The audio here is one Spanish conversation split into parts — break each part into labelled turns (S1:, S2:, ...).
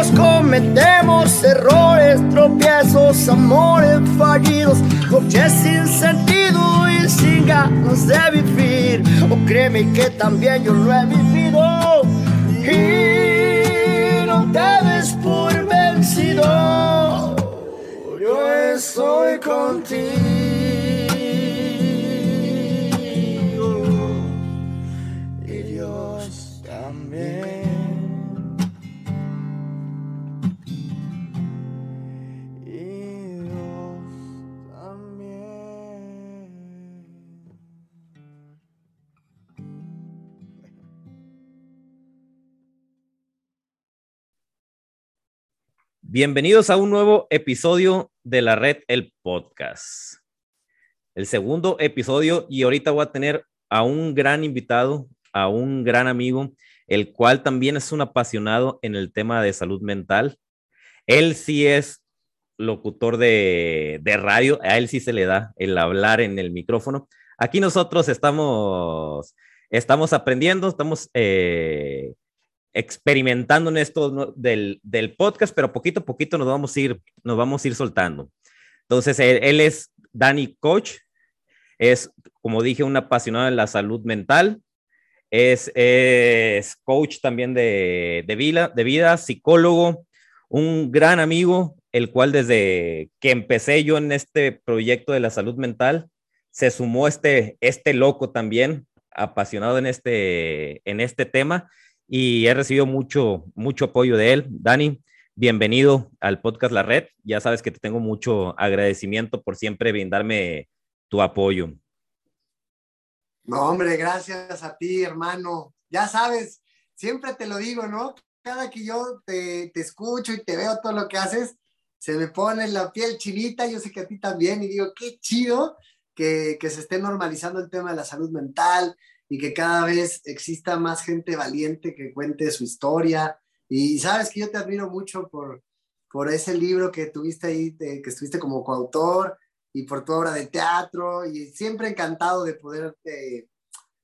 S1: Todos cometemos errores, tropiezos, amores fallidos, noches sin sentido y sin ganas de vivir. O créeme que también yo lo he vivido. Y no te des por vencido. Yo estoy contigo.
S2: Bienvenidos a un nuevo episodio de la red El Podcast. El segundo episodio y ahorita voy a tener a un gran invitado, a un gran amigo, el cual también es un apasionado en el tema de salud mental. Él sí es locutor de, radio, a él sí se le da el hablar en el micrófono. Aquí nosotros estamos, estamos aprendiendo, estamos... Eh, experimentando en esto del, podcast, pero poquito a poquito nos vamos a ir, nos vamos a ir soltando. Entonces, él, es Danny Coach, es, como dije, un apasionado de la salud mental, es, es coach también de, de, vida, de vida, psicólogo, un gran amigo, el cual desde que empecé yo en este proyecto de la salud mental, se sumó este, este loco también, apasionado en este, en este tema y he recibido mucho, mucho apoyo de él. Dani, bienvenido al podcast La Red. Ya sabes que te tengo mucho agradecimiento por siempre brindarme tu apoyo.
S3: No, hombre, gracias a ti, hermano. Ya sabes, siempre te lo digo, ¿no? Cada que yo te, te escucho y te veo todo lo que haces, se me pone la piel chinita, yo sé que a ti también, y digo, qué chido que, que se esté normalizando el tema de la salud mental, y que cada vez exista más gente valiente que cuente su historia. Y sabes que yo te admiro mucho por, por ese libro que tuviste ahí, que estuviste como coautor y por tu obra de teatro y siempre encantado de poder,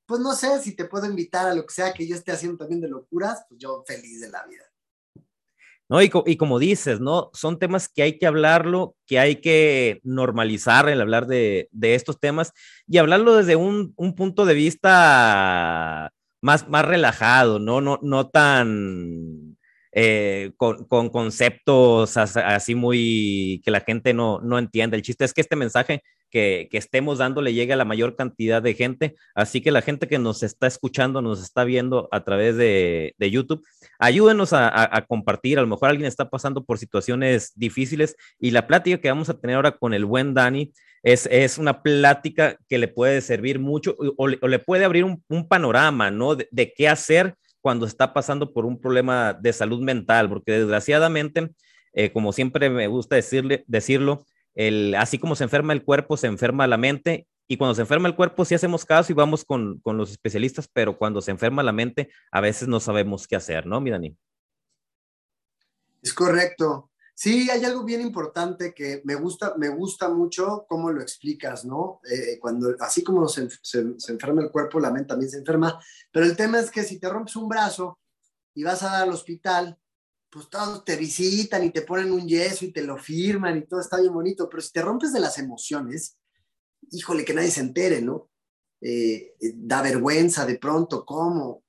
S3: pues no sé si te puedo invitar a lo que sea que yo esté haciendo también de locuras, pues yo feliz de la vida.
S2: ¿No? Y, y, como dices, ¿no? Son temas que hay que hablarlo, que hay que normalizar el hablar de, de estos temas y hablarlo desde un, un, punto de vista más, más relajado, ¿no? No, no tan eh, con, con, conceptos así muy que la gente no, no entiende. El chiste es que este mensaje que, que, estemos dando le llegue a la mayor cantidad de gente. Así que la gente que nos está escuchando, nos está viendo a través de, de YouTube, ayúdenos a, compartir. A lo mejor alguien está pasando por situaciones difíciles y la plática que vamos a tener ahora con el buen Dani es, es una plática que le puede servir mucho o le, puede abrir un, panorama, ¿no? De, de, qué hacer cuando está pasando por un problema de salud mental, porque desgraciadamente, eh, como siempre me gusta decirle, decirlo, el, así como se enferma el cuerpo, se enferma la mente. Y cuando se enferma el cuerpo, sí hacemos caso y vamos con, con los especialistas, pero cuando se enferma la mente, a veces no sabemos qué hacer, ¿no, mi Dani?
S3: Es correcto. Sí, hay algo bien importante que me gusta, me gusta mucho cómo lo explicas, ¿no? Eh, cuando, así como se, se, se, enferma el cuerpo, la mente también se enferma, pero el tema es que si te rompes un brazo y vas a al hospital, pues todos te visitan y te ponen un yeso y te lo firman y todo está bien bonito, pero si te rompes de las emociones, híjole, que nadie se entere, ¿no? Eh, da vergüenza de pronto, ¿cómo?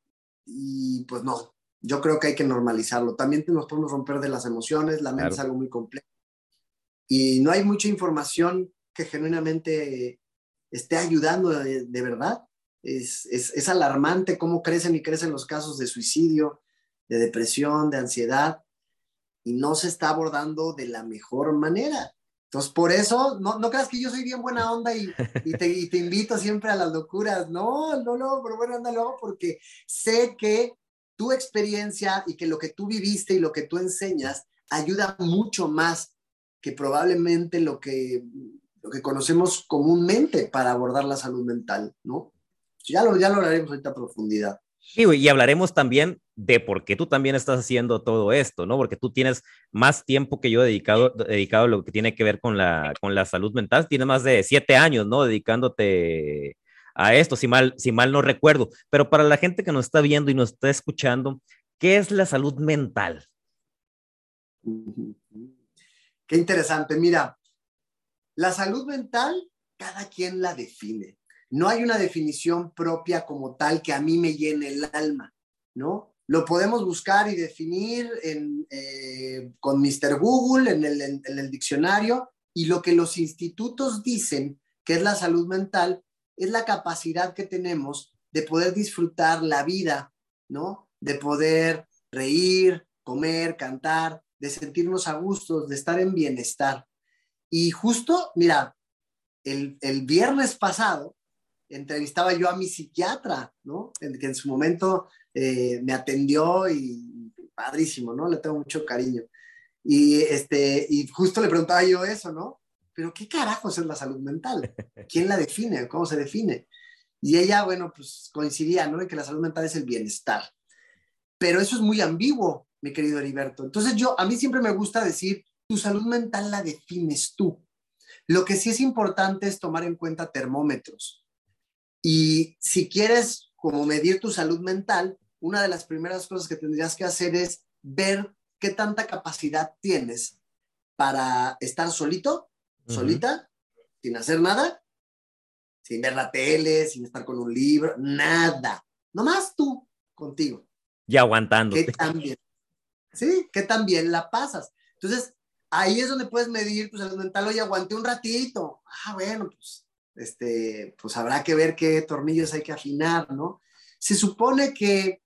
S3: Y pues no, yo creo que hay que normalizarlo. También nos podemos romper de las emociones, la mente claro. es algo muy complejo. Y no hay mucha información que genuinamente esté ayudando de, de verdad. Es, es, es, alarmante cómo crecen y crecen los casos de suicidio, de depresión, de ansiedad, y no se está abordando de la mejor manera. Entonces, por eso, no, no creas que yo soy bien buena onda y, y, te, y te, invito siempre a las locuras. No, no, no, pero bueno, anda luego porque sé que tu experiencia y que lo que tú viviste y lo que tú enseñas ayuda mucho más que probablemente lo que, lo que conocemos comúnmente para abordar la salud mental, ¿no? Ya lo, ya lo hablaremos ahorita a profundidad.
S2: Sí, y hablaremos también de por qué tú también estás haciendo todo esto, ¿no? Porque tú tienes más tiempo que yo dedicado, dedicado a lo que tiene que ver con la, con la salud mental. Tienes más de siete años, ¿no? Dedicándote a esto, si mal, si mal no recuerdo. Pero para la gente que nos está viendo y nos está escuchando, ¿qué es la salud mental?
S3: Qué interesante. Mira, la salud mental, cada quien la define. No hay una definición propia como tal que a mí me llene el alma, ¿no? Lo podemos buscar y definir eh, con Mr. Google, en el, en el diccionario, y lo que los institutos dicen que es la salud mental es la capacidad que tenemos de poder disfrutar la vida, ¿no? De poder reír, comer, cantar, de sentirnos a gustos, de estar en bienestar. Y justo, mira, el, viernes pasado entrevistaba yo a mi psiquiatra, ¿no? que en su momento eh, me atendió y padrísimo, ¿no? Le tengo mucho cariño. Y, este, y justo le preguntaba yo eso, ¿no? Pero ¿qué carajos es la salud mental? ¿Quién la define? ¿Cómo se define? Y ella, bueno, pues coincidía, ¿no? En que la salud mental es el bienestar. Pero eso es muy ambiguo, mi querido Heriberto. Entonces yo, a mí siempre me gusta decir, tu salud mental la defines tú. Lo que sí es importante es tomar en cuenta termómetros. Y si quieres como medir tu salud mental, una de las primeras cosas que tendrías que hacer es ver qué tanta capacidad tienes para estar solito, solita, sin hacer nada, sin ver la tele, sin estar con un libro, nada. Nomás tú contigo.
S2: Y aguantando.
S3: ¿Qué tan bien? Sí, ¿qué tan bien la pasas? Entonces, ahí es donde puedes medir tu salud mental. Oye, aguanté un ratito. Ah, bueno, pues, este, pues habrá que ver qué tornillos hay que afinar, ¿no? Se supone que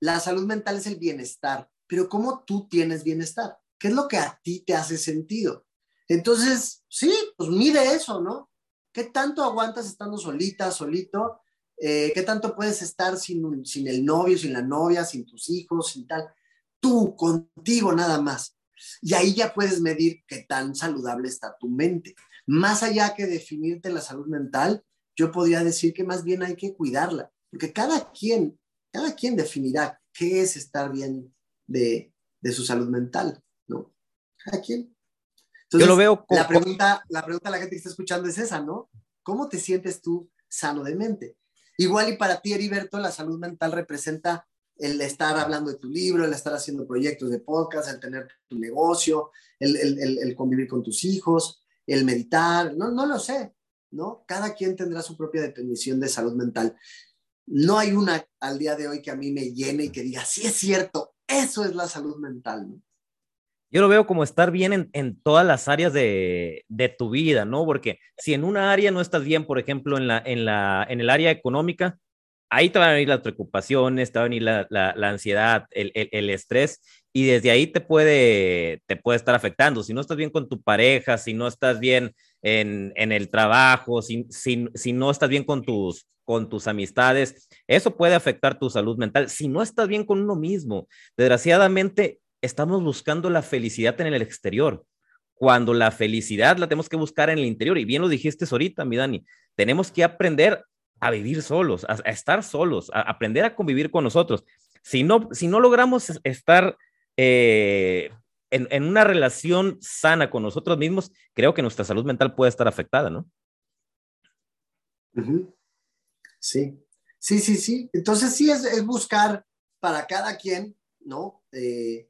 S3: la salud mental es el bienestar, pero ¿cómo tú tienes bienestar? ¿Qué es lo que a ti te hace sentido? Entonces, sí, pues mide eso, ¿no? ¿Qué tanto aguantas estando solita, solito? Eh, ¿Qué tanto puedes estar sin, sin el novio, sin la novia, sin tus hijos, sin tal? Tú, contigo nada más. Y ahí ya puedes medir qué tan saludable está tu mente. Más allá que definirte la salud mental, yo podría decir que más bien hay que cuidarla, porque cada quien, cada quien definirá qué es estar bien de, de su salud mental, ¿no? Cada quien.
S2: yo lo veo
S3: como... la pregunta, la pregunta a la gente que está escuchando es esa, ¿no? ¿Cómo te sientes tú sano de mente? Igual y para ti, Heriberto, la salud mental representa el estar hablando de tu libro, el estar haciendo proyectos de podcast, el tener tu negocio, el, el, el, convivir con tus hijos, el meditar, no, no lo sé, ¿no? Cada quien tendrá su propia definición de salud mental. No hay una al día de hoy que a mí me llene y que diga, sí es cierto, eso es la salud mental, ¿no?
S2: Yo lo veo como estar bien en, en todas las áreas de, de, tu vida, ¿no? Porque si en una área no estás bien, por ejemplo, en, la, en, la, en el área económica, ahí te van a venir las preocupaciones, te va a venir la, la, ansiedad, el, el, estrés, y desde ahí te puede, te puede estar afectando. Si no estás bien con tu pareja, si no estás bien en, en el trabajo, si, si, si, no estás bien con tus, con tus amistades, eso puede afectar tu salud mental. Si no estás bien con uno mismo, desgraciadamente estamos buscando la felicidad en el exterior, cuando la felicidad la tenemos que buscar en el interior. Y bien lo dijiste ahorita, mi Dani, tenemos que aprender a vivir solos, a, a estar solos, a aprender a convivir con nosotros. Si no, si no logramos estar eh, en, en, una relación sana con nosotros mismos, creo que nuestra salud mental puede estar afectada, ¿no?
S3: Uh -huh. Sí, sí, sí, sí. Entonces sí es, es buscar para cada quien, ¿no? Eh,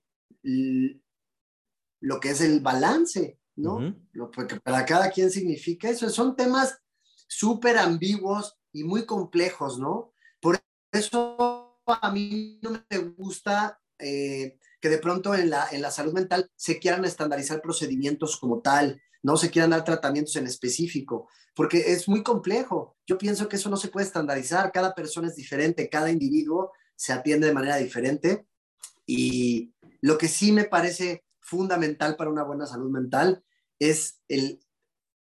S3: lo que es el balance, ¿no? Uh -huh. Lo que para cada quien significa eso. Son temas súper ambiguos y muy complejos, ¿no? Por eso a mí no me gusta eh, que de pronto en la, en la salud mental se quieran estandarizar procedimientos como tal, no se quieran dar tratamientos en específico, porque es muy complejo. Yo pienso que eso no se puede estandarizar, cada persona es diferente, cada individuo se atiende de manera diferente y lo que sí me parece fundamental para una buena salud mental es el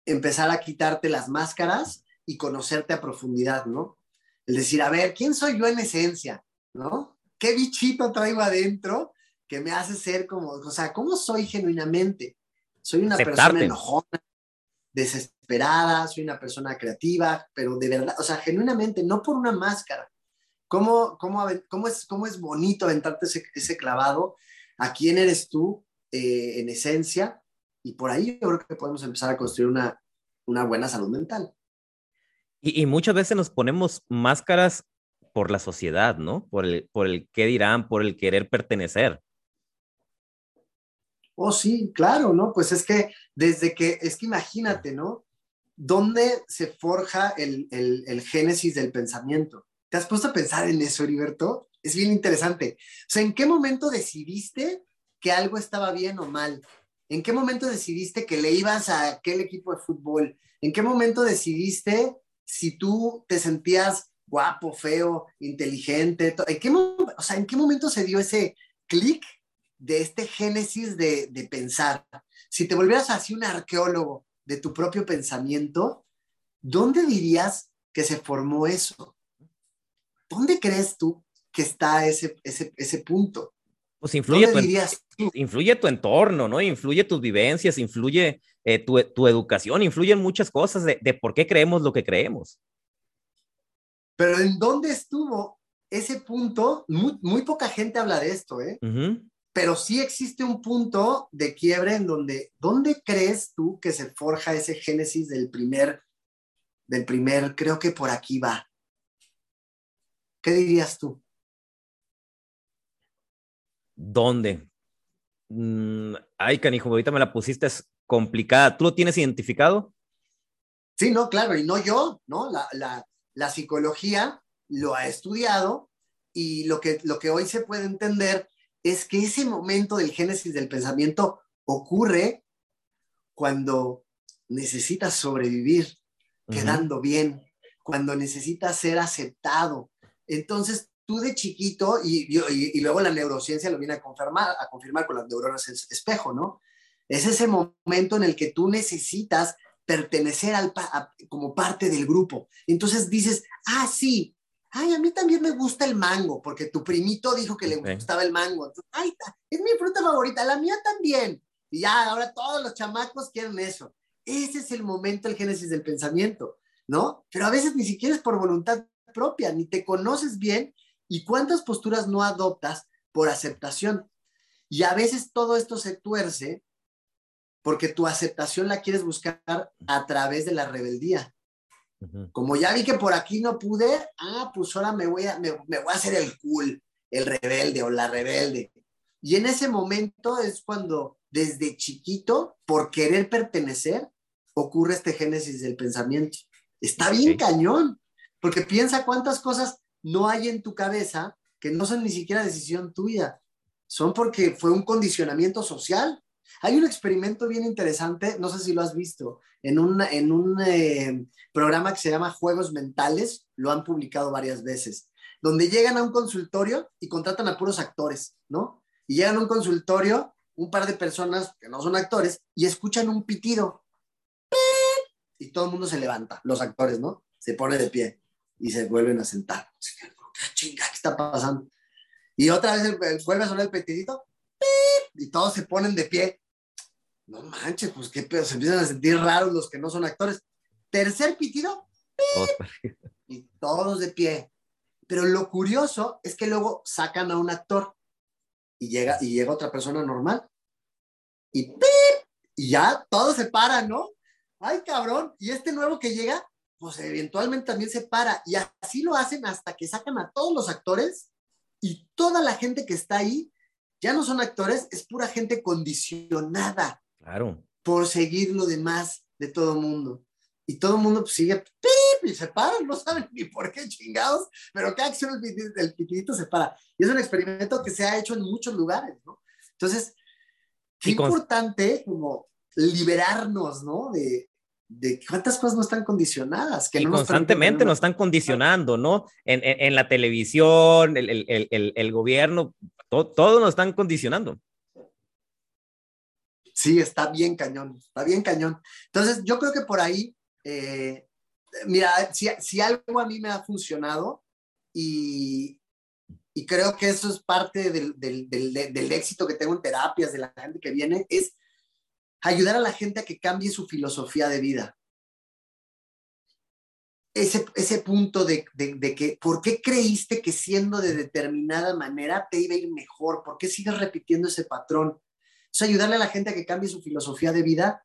S3: empezar a quitarte las máscaras y conocerte a profundidad, ¿no? El decir, a ver, ¿quién soy yo en esencia? ¿No? ¿Qué bichito traigo adentro que me hace ser como, o sea, ¿cómo soy genuinamente? Soy una Aceptarte. persona enojona, desesperada, soy una persona creativa, pero de verdad, o sea, genuinamente, no por una máscara. ¿Cómo, cómo, cómo, es, cómo es bonito aventarte ese, ese clavado a quién eres tú eh, en esencia? Y por ahí yo creo que podemos empezar a construir una, una buena salud mental.
S2: Y, y, muchas veces nos ponemos máscaras por la sociedad, ¿no? Por el, por el qué dirán, por el querer pertenecer.
S3: Oh, sí, claro, ¿no? Pues es que desde que, es que imagínate, ¿no? ¿Dónde se forja el, el, génesis del pensamiento? ¿Te has puesto a pensar en eso, Heriberto? Es bien interesante. O sea, ¿en qué momento decidiste que algo estaba bien o mal? ¿En qué momento decidiste que le ibas a aquel equipo de fútbol? ¿En qué momento decidiste si tú te sentías guapo, feo, inteligente? ¿En qué, o sea, ¿en qué momento se dio ese clic de este génesis de, de, pensar? Si te volvieras así un arqueólogo de tu propio pensamiento, ¿dónde dirías que se formó eso? ¿Dónde crees tú que está ese, ese, ese punto?
S2: Pues influye tu, influye tu entorno, ¿no? Influye tus vivencias, influye eh, tu, tu, educación, influyen muchas cosas de, de, por qué creemos lo que creemos.
S3: Pero ¿en dónde estuvo ese punto? Muy, muy poca gente habla de esto, ¿eh? Pero sí existe un punto de quiebre en donde, ¿dónde crees tú que se forja ese génesis del primer, del primer, creo que por aquí va? ¿Qué dirías tú?
S2: ¿Dónde? Mm, ay, canijo, ahorita me la pusiste es complicada. ¿Tú lo tienes identificado?
S3: Sí, no, claro, y no yo, ¿no? La, la, la psicología lo ha estudiado y lo que, lo que hoy se puede entender es que ese momento del génesis del pensamiento ocurre cuando necesitas sobrevivir quedando bien, cuando necesitas ser aceptado. Entonces, tú de chiquito, y, y, luego la neurociencia lo viene a confirmar, a confirmar con las neuronas espejo, ¿no? Es ese momento en el que tú necesitas pertenecer al, como parte del grupo. Entonces dices, ah, sí, ay, a mí también me gusta el mango, porque tu primito dijo que le gustaba el mango. ay, es mi fruta favorita, la mía también. Y ya, ahora todos los chamacos quieren eso. Ese es el momento, el génesis del pensamiento, ¿no? Pero a veces ni siquiera es por voluntad propia, ni te conoces bien y cuántas posturas no adoptas por aceptación. Y a veces todo esto se tuerce porque tu aceptación la quieres buscar a través de la rebeldía. Como ya vi que por aquí no pude, ah, pues ahora me voy a, me, voy a hacer el cool, el rebelde o la rebelde. Y en ese momento es cuando desde chiquito, por querer pertenecer, ocurre este génesis del pensamiento. Está bien cañón, porque piensa cuántas cosas no hay en tu cabeza que no son ni siquiera decisión tuya, son porque fue un condicionamiento social. Hay un experimento bien interesante, no sé si lo has visto, en, en un eh, programa que se llama Juegos Mentales, lo han publicado varias veces, donde llegan a un consultorio y contratan a puros actores, ¿no? Y llegan a un consultorio un par de personas que no son actores y escuchan un pitido. Y todo el mundo se levanta, los actores, ¿no? Se pone de pie y se vuelven a sentar. Chinga, ¿qué está pasando? Y otra vez vuelve a sonar el petidito y todos se ponen de pie no manches, pues qué pedo, se empiezan a sentir raros los que no son actores. Tercer pitido, y todos de pie. Pero lo curioso es que luego sacan a un actor y llega, y llega otra persona normal. Y, y ya todos se paran, ¿no? Ay, cabrón. Y este nuevo que llega, pues eventualmente también se para. Y así lo hacen hasta que sacan a todos los actores y toda la gente que está ahí ya no son actores, es pura gente condicionada.
S2: Claro.
S3: Por seguir lo demás de todo mundo. Y todo el mundo pues, sigue ¡pip! y se paran, no saben ni por qué chingados, pero cada acción el pitidito se para. Y es un experimento que se ha hecho en muchos lugares, ¿no? Entonces, qué importante como liberarnos, ¿no? De, de cuántas cosas no están condicionadas. Que
S2: y constantemente nos, están condicionando, ¿no? En, en, la televisión, el, el, el, el gobierno, todo, todo, nos están condicionando.
S3: Sí, está bien cañón, está bien cañón. Entonces, yo creo que por ahí, eh, mira, si, algo a mí me ha funcionado y, y creo que eso es parte del, del, del, éxito que tengo en terapias, de la gente que viene, es ayudar a la gente a que cambie su filosofía de vida. Ese, ese punto de, de, de, que, ¿por qué creíste que siendo de determinada manera te iba a ir mejor? ¿Por qué sigues repitiendo ese patrón? ayudarle a la gente a que cambie su filosofía de vida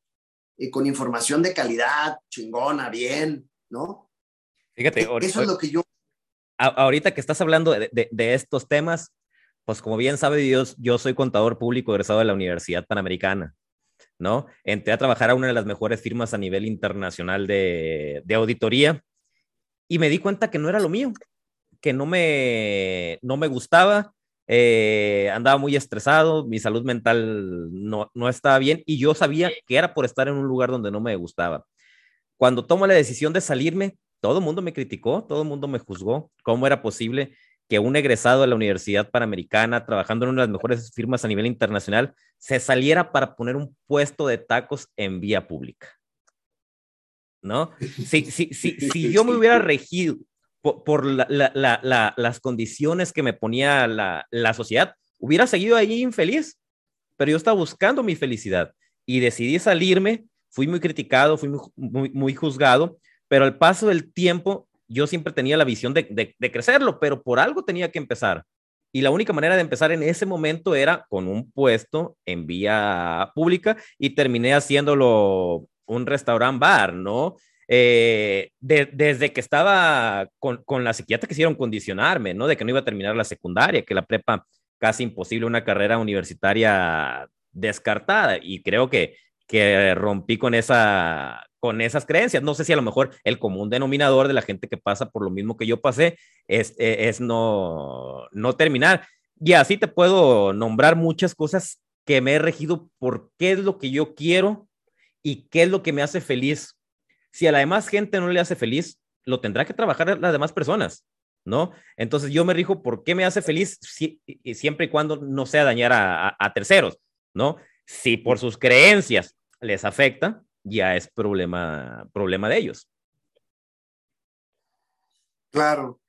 S3: eh, con información de calidad, chingona, bien, ¿no?
S2: Fíjate,
S3: e, eso es lo que yo...
S2: Ahorita que estás hablando de, de, estos temas, pues como bien sabe Dios, yo soy contador público egresado de la Universidad Panamericana, ¿no? Entré a trabajar a una de las mejores firmas a nivel internacional de, de auditoría y me di cuenta que no era lo mío, que no me, no me gustaba, eh, andaba muy estresado, mi salud mental no, no estaba bien y yo sabía que era por estar en un lugar donde no me gustaba. Cuando tomo la decisión de salirme, todo el mundo me criticó, todo el mundo me juzgó, cómo era posible que un egresado de la Universidad Panamericana, trabajando en una de las mejores firmas a nivel internacional, se saliera para poner un puesto de tacos en vía pública. ¿No? Si, si, si, si yo me hubiera regido por, las condiciones que me ponía la, sociedad, hubiera seguido ahí infeliz, pero yo estaba buscando mi felicidad y decidí salirme, fui muy criticado, fui muy, muy juzgado, pero al paso del tiempo yo siempre tenía la visión de, crecerlo, pero por algo tenía que empezar. Y la única manera de empezar en ese momento era con un puesto en vía pública y terminé haciéndolo un restaurant bar, ¿no? Eh, desde que estaba con, con la psiquiatra quisieron condicionarme, ¿no? De que no iba a terminar la secundaria, que la prepa casi imposible, una carrera universitaria descartada. Y creo que, que rompí con esa, con esas creencias. No sé si a lo mejor el común denominador de la gente que pasa por lo mismo que yo pasé es, e, es no, no terminar. Y así te puedo nombrar muchas cosas que me he regido por qué es lo que yo quiero y qué es lo que me hace feliz. Si a la demás gente no le hace feliz, lo tendrá que trabajar las demás personas, ¿no? Entonces yo me rijo por qué me hace feliz siempre y cuando no sea dañar a, a terceros, ¿no? Si por sus creencias les afecta, ya es problema, problema de ellos.
S3: Claro.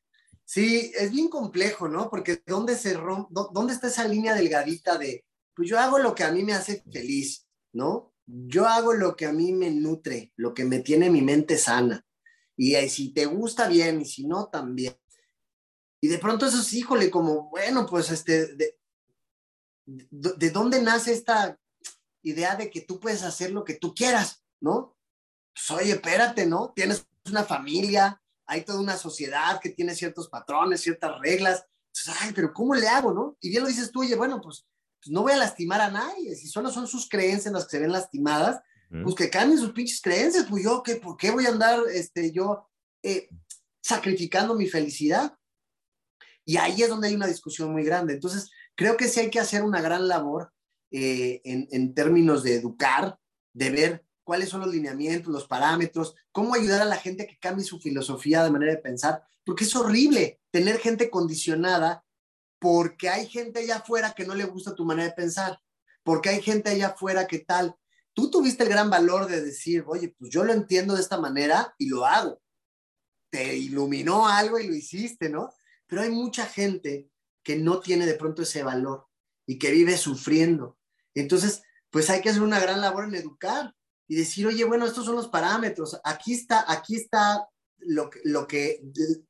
S3: Sí, es bien complejo, ¿no? Porque ¿dónde, se ¿dónde está esa línea delgadita de, pues yo hago lo que a mí me hace feliz, ¿no? Yo hago lo que a mí me nutre, lo que me tiene mi mente sana. Y si te gusta bien y si no, también. Y de pronto eso es, híjole, como, bueno, pues este, de, de dónde nace esta idea de que tú puedes hacer lo que tú quieras? ¿no? Pues, oye, espérate, ¿no? Tienes una familia, hay toda una sociedad que tiene ciertos patrones, ciertas reglas. Entonces, ay, pero ¿cómo le hago, no? Y bien lo dices tú, oye, bueno, pues, pues, no voy a lastimar a nadie. Si solo son sus creencias las que se ven lastimadas, pues que cambien sus pinches creencias. Pues yo, ¿qué, ¿por qué voy a andar, este, yo, eh, sacrificando mi felicidad? Y ahí es donde hay una discusión muy grande. Entonces, creo que sí hay que hacer una gran labor eh, en, en términos de educar, de ver cuáles son los lineamientos, los parámetros, cómo ayudar a la gente a que cambie su filosofía de manera de pensar, porque es horrible tener gente condicionada porque hay gente allá afuera que no le gusta tu manera de pensar, porque hay gente allá afuera que tal. Tú tuviste el gran valor de decir, oye, pues yo lo entiendo de esta manera y lo hago. Te iluminó algo y lo hiciste, ¿no? Pero hay mucha gente que no tiene de pronto ese valor y que vive sufriendo. Entonces, pues hay que hacer una gran labor en educar, y decir, oye, bueno, estos son los parámetros, aquí está, aquí está lo, lo que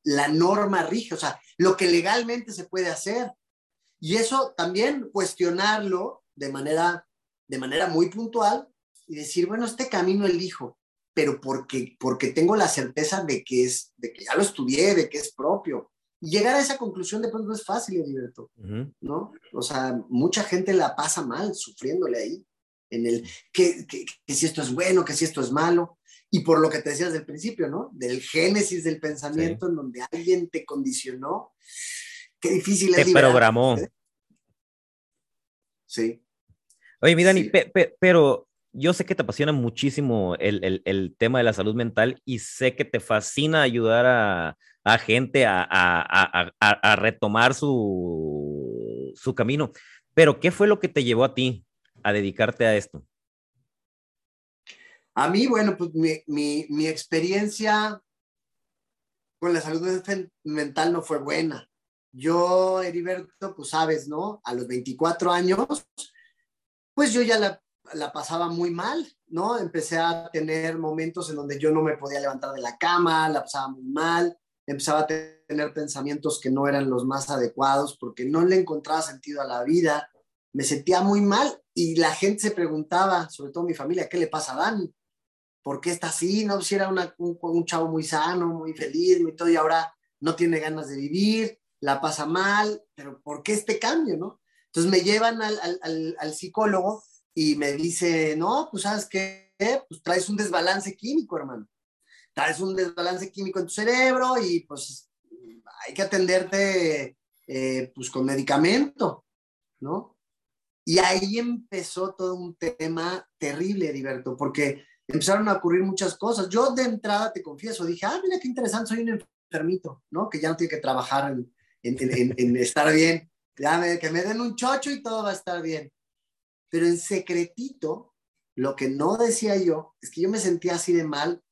S3: la norma rige, o sea, lo que legalmente se puede hacer. Y eso también cuestionarlo de manera, de manera muy puntual y decir, bueno, este camino elijo, pero porque, porque tengo la certeza de que, es, de que ya lo estudié, de que es propio. Y llegar a esa conclusión de pronto no es fácil, Heriberto, ¿no? O sea, mucha gente la pasa mal sufriéndole ahí en el que, si esto es bueno, que si esto es malo. Y por lo que te decías del principio, ¿no? Del génesis del pensamiento en donde alguien te condicionó. Qué difícil
S2: es. Te programó. ¿eh?
S3: Sí.
S2: Oye, mi Dani, pero yo sé que te apasiona muchísimo el, tema de la salud mental y sé que te fascina ayudar a, a gente a, a, a, retomar su, su camino. Pero, ¿qué fue lo que te llevó a ti? a dedicarte a esto?
S3: A mí, bueno, pues mi, experiencia con la salud mental no fue buena. Yo, Heriberto, pues sabes, ¿no? A los 24 años, pues yo ya la, la, pasaba muy mal, ¿no? Empecé a tener momentos en donde yo no me podía levantar de la cama, la pasaba muy mal, empezaba a tener pensamientos que no eran los más adecuados porque no le encontraba sentido a la vida, me sentía muy mal y la gente se preguntaba, sobre todo mi familia, ¿qué le pasa a Dani? ¿Por qué está así? No, si era un, chavo muy sano, muy feliz, muy todo, y ahora no tiene ganas de vivir. la pasa mal, pero ¿por qué este cambio, no? Entonces me llevan al, al, al psicólogo y me dice, no, pues sabes qué, pues traes un desbalance químico, hermano. Traes un desbalance químico en tu cerebro y pues hay que atenderte eh, pues con medicamento, ¿no? Y ahí empezó todo un tema terrible, Heriberto, porque empezaron a ocurrir muchas cosas. Yo de entrada, te confieso, dije, ah, mira qué interesante, soy un enfermito, ¿no? Que ya no tiene que trabajar en, en, en, estar bien. Ya que me den un chocho y todo va a estar bien. Pero en secretito, lo que no decía yo es que yo me sentía así de mal,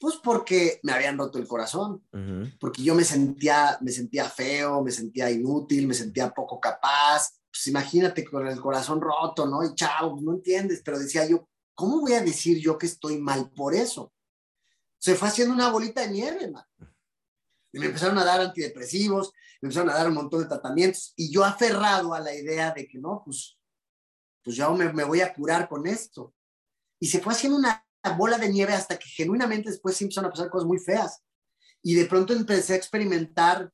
S3: pues porque me habían roto el corazón, porque yo me sentía, me sentía feo, me sentía inútil, me sentía poco capaz. Pues imagínate con el corazón roto, ¿no? Y chao, no entiendes, pero decía yo, ¿cómo voy a decir yo que estoy mal por eso? Se fue haciendo una bolita de nieve, man. Y me empezaron a dar antidepresivos, me empezaron a dar un montón de tratamientos, y yo aferrado a la idea de que no, pues pues ya me, me voy a curar con esto. Y se fue haciendo una bola de nieve hasta que genuinamente después sí empezaron a pasar cosas muy feas. Y de pronto empecé a experimentar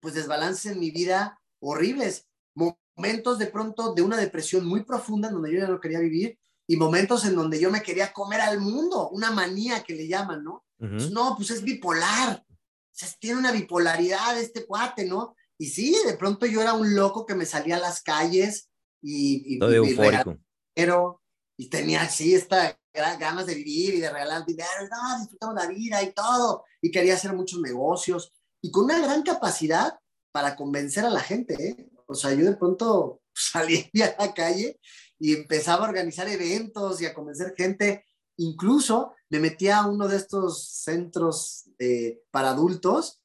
S3: pues desbalances en mi vida horribles, momentos de pronto de una depresión muy profunda donde yo ya no quería vivir y momentos en donde yo me quería comer al mundo, una manía que le llaman, ¿no? pues no, pues es bipolar, o sea, tiene una bipolaridad este cuate, ¿no? Y sí, de pronto yo era un loco que me salía a las calles y, y,
S2: Todo eufórico.
S3: Pero, y tenía así esta ganas de vivir y de regalar dinero, no, disfrutamos la vida y todo, y quería hacer muchos negocios, y con una gran capacidad para convencer a la gente, ¿eh? O sea, yo de pronto salía a la calle y empezaba a organizar eventos y a convencer gente, incluso me metía a uno de estos centros eh, para adultos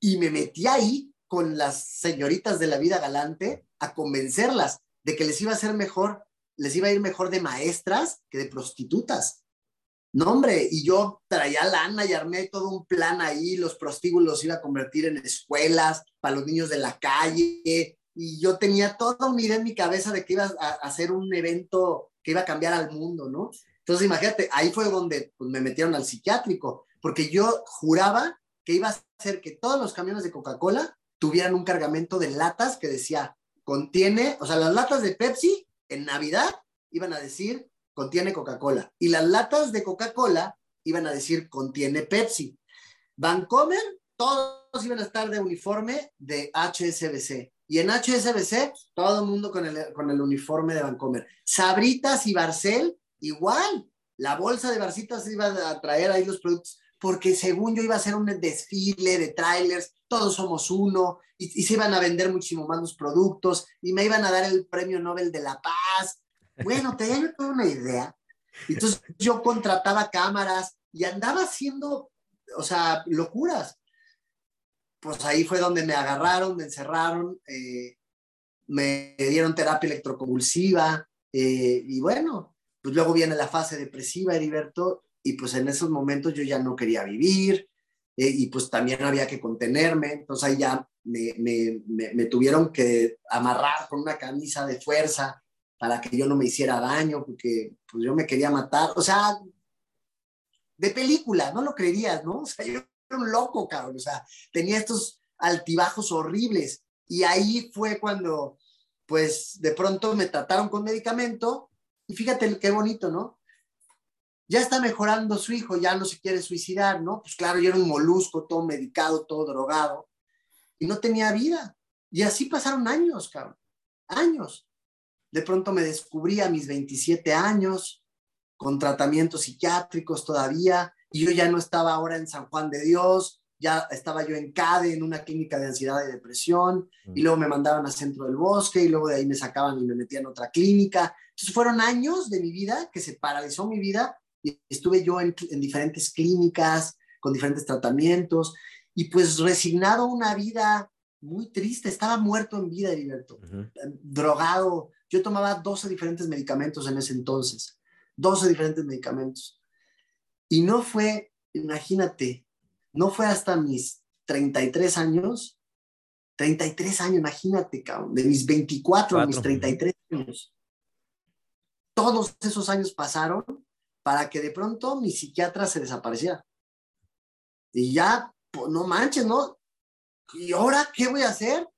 S3: y me metía ahí con las señoritas de la vida galante a convencerlas de que les iba a ser mejor, les iba a ir mejor de maestras que de prostitutas. No, hombre, y yo traía lana y armé todo un plan ahí, los prostíbulos los iba a convertir en escuelas para los niños de la calle, y yo tenía toda una idea en mi cabeza de que iba a hacer un evento que iba a cambiar al mundo, ¿no? Entonces, imagínate, ahí fue donde pues, me metieron al psiquiátrico, porque yo juraba que iba a hacer que todos los camiones de Coca-Cola tuvieran un cargamento de latas que decía contiene, o sea, las latas de Pepsi en Navidad iban a decir contiene Coca-Cola y las latas de Coca-Cola iban a decir contiene Pepsi. Vancomer, todos iban a estar de uniforme de HSBC. Y en HSBC, todo el mundo con el, con el uniforme de Vancomer. Sabritas y Barcel, igual. La bolsa de Barcitas iba a traer ahí los productos, porque según yo iba a ser un desfile de trailers, todos somos uno, y, se iban a vender muchísimo más los productos, y me iban a dar el premio Nobel de la Paz. Bueno, tenía yo toda una idea. Entonces yo contrataba cámaras y andaba haciendo, o sea, locuras. Pues ahí fue donde me agarraron, me encerraron, eh, me dieron terapia electroconvulsiva, eh, y bueno, pues luego viene la fase depresiva, Heriberto, y pues en esos momentos yo ya no quería vivir, eh, y pues también había que contenerme, entonces ahí ya me, me, me, tuvieron que amarrar con una camisa de fuerza para que yo no me hiciera daño, porque pues yo me quería matar, o sea, de película, no lo creerías, ¿no? O sea, yo un loco, cabrón, o sea, tenía estos altibajos horribles, y ahí fue cuando, pues, de pronto me trataron con medicamento, y fíjate qué bonito, ¿no? ya está mejorando su hijo, ya no se quiere suicidar, ¿no? Pues claro, yo era un molusco, todo medicado, todo drogado, y no tenía vida. Y así pasaron años, cabrón, años. De pronto me descubrí a mis 27 años, con tratamientos psiquiátricos todavía, y yo ya no estaba ahora en San Juan de Dios, ya estaba yo en CADE, en una clínica de ansiedad y depresión, y luego me mandaron al centro del bosque, y luego de ahí me sacaban y me metían en otra clínica. Entonces fueron años de mi vida que se paralizó mi vida estuve yo en, diferentes clínicas, con diferentes tratamientos, y pues resignado a una vida muy triste, estaba muerto en vida, Heriberto, drogado. Yo tomaba 12 diferentes medicamentos en ese entonces, 12 diferentes medicamentos. Y no fue, imagínate, no fue hasta mis 33 años, 33 años, imagínate, cabrón, de mis 24 a mis 33 años. Todos esos años pasaron para que de pronto mi psiquiatra se desapareciera. Y ya, no manches, ¿no? ¿y ahora qué voy a hacer?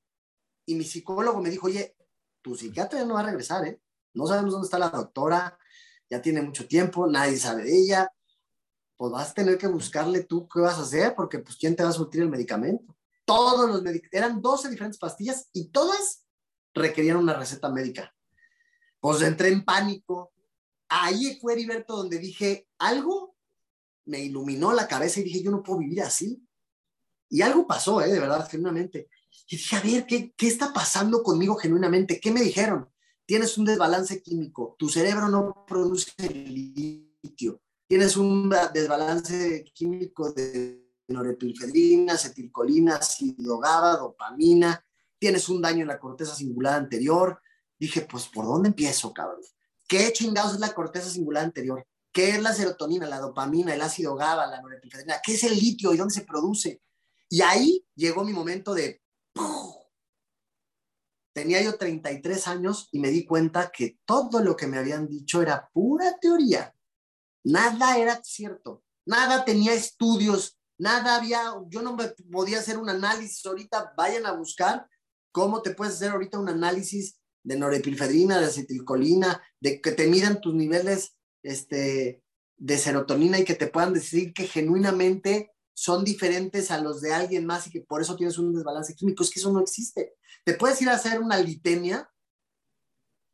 S3: Y mi psicólogo me dijo, oye, tu psiquiatra ya no va a regresar, ¿eh? No sabemos dónde está la doctora, ya tiene mucho tiempo, nadie sabe de ella, pues vas a tener que buscarle tú qué vas a hacer, porque pues quién te va a surtir el medicamento. Todos los medicamentos, eran 12 diferentes pastillas y todas requerían una receta médica. Pues entré en pánico. Ahí fue Heriberto donde dije, algo me iluminó la cabeza y dije, yo no puedo vivir así. Y algo pasó, ¿eh? de verdad, genuinamente. Y dije, a ver, ¿qué, ¿qué está pasando conmigo genuinamente? ¿Qué me dijeron? Tienes un desbalance químico, tu cerebro no produce litio, tienes un desbalance químico de norepinefrina, acetilcolina, ácido GABA, dopamina, tienes un daño en la corteza singular anterior. Dije, pues, ¿por dónde empiezo, cabrón? ¿Qué chingados es la corteza singular anterior? ¿Qué es la serotonina, la dopamina, el ácido GABA, la norepinefrina? ¿Qué es el litio y dónde se produce? Y ahí llegó mi momento de... Tenía yo 33 años y me di cuenta que todo lo que me habían dicho era pura teoría. Nada era cierto. Nada tenía estudios. Nada había... Yo no me podía hacer un análisis ahorita. Vayan a buscar cómo te puedes hacer ahorita un análisis de norepinefrina, de acetilcolina, de que te midan tus niveles este, de serotonina y que te puedan decir que genuinamente son diferentes a los de alguien más y que por eso tienes un desbalance químico. Es que eso no existe. Te puedes ir a hacer una litemia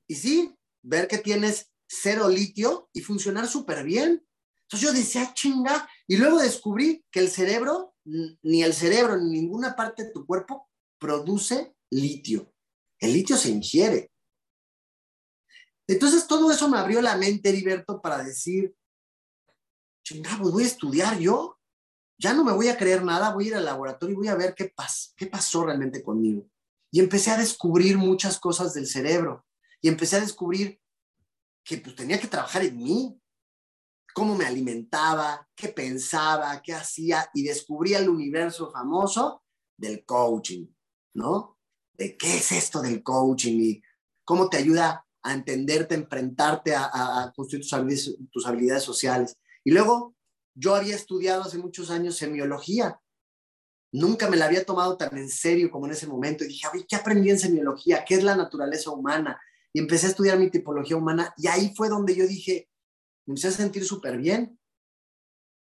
S3: y sí, ver que tienes cero litio y funcionar súper bien. Entonces yo decía, chinga, y luego descubrí que el cerebro, ni el cerebro, ni ninguna parte de tu cuerpo produce litio. El litio se ingiere. Entonces todo eso me abrió la mente, Heriberto, para decir, chinga, pues voy a estudiar yo ya no me voy a creer nada, voy a ir al laboratorio y voy a ver qué, qué pasó realmente conmigo. Y empecé a descubrir muchas cosas del cerebro y empecé a descubrir que pues, tenía que trabajar en mí, cómo me alimentaba, qué pensaba, qué hacía y descubrí el universo famoso del coaching, ¿no? De qué es esto del coaching y cómo te ayuda a entenderte, a enfrentarte, a, construir tus habilidades, tus habilidades sociales. Y luego yo había estudiado hace muchos años semiología. Nunca me la había tomado tan en serio como en ese momento. Y dije, ¿qué aprendí en semiología? ¿Qué es la naturaleza humana? Y empecé a estudiar mi tipología humana. Y ahí fue donde yo dije, me empecé a sentir súper bien.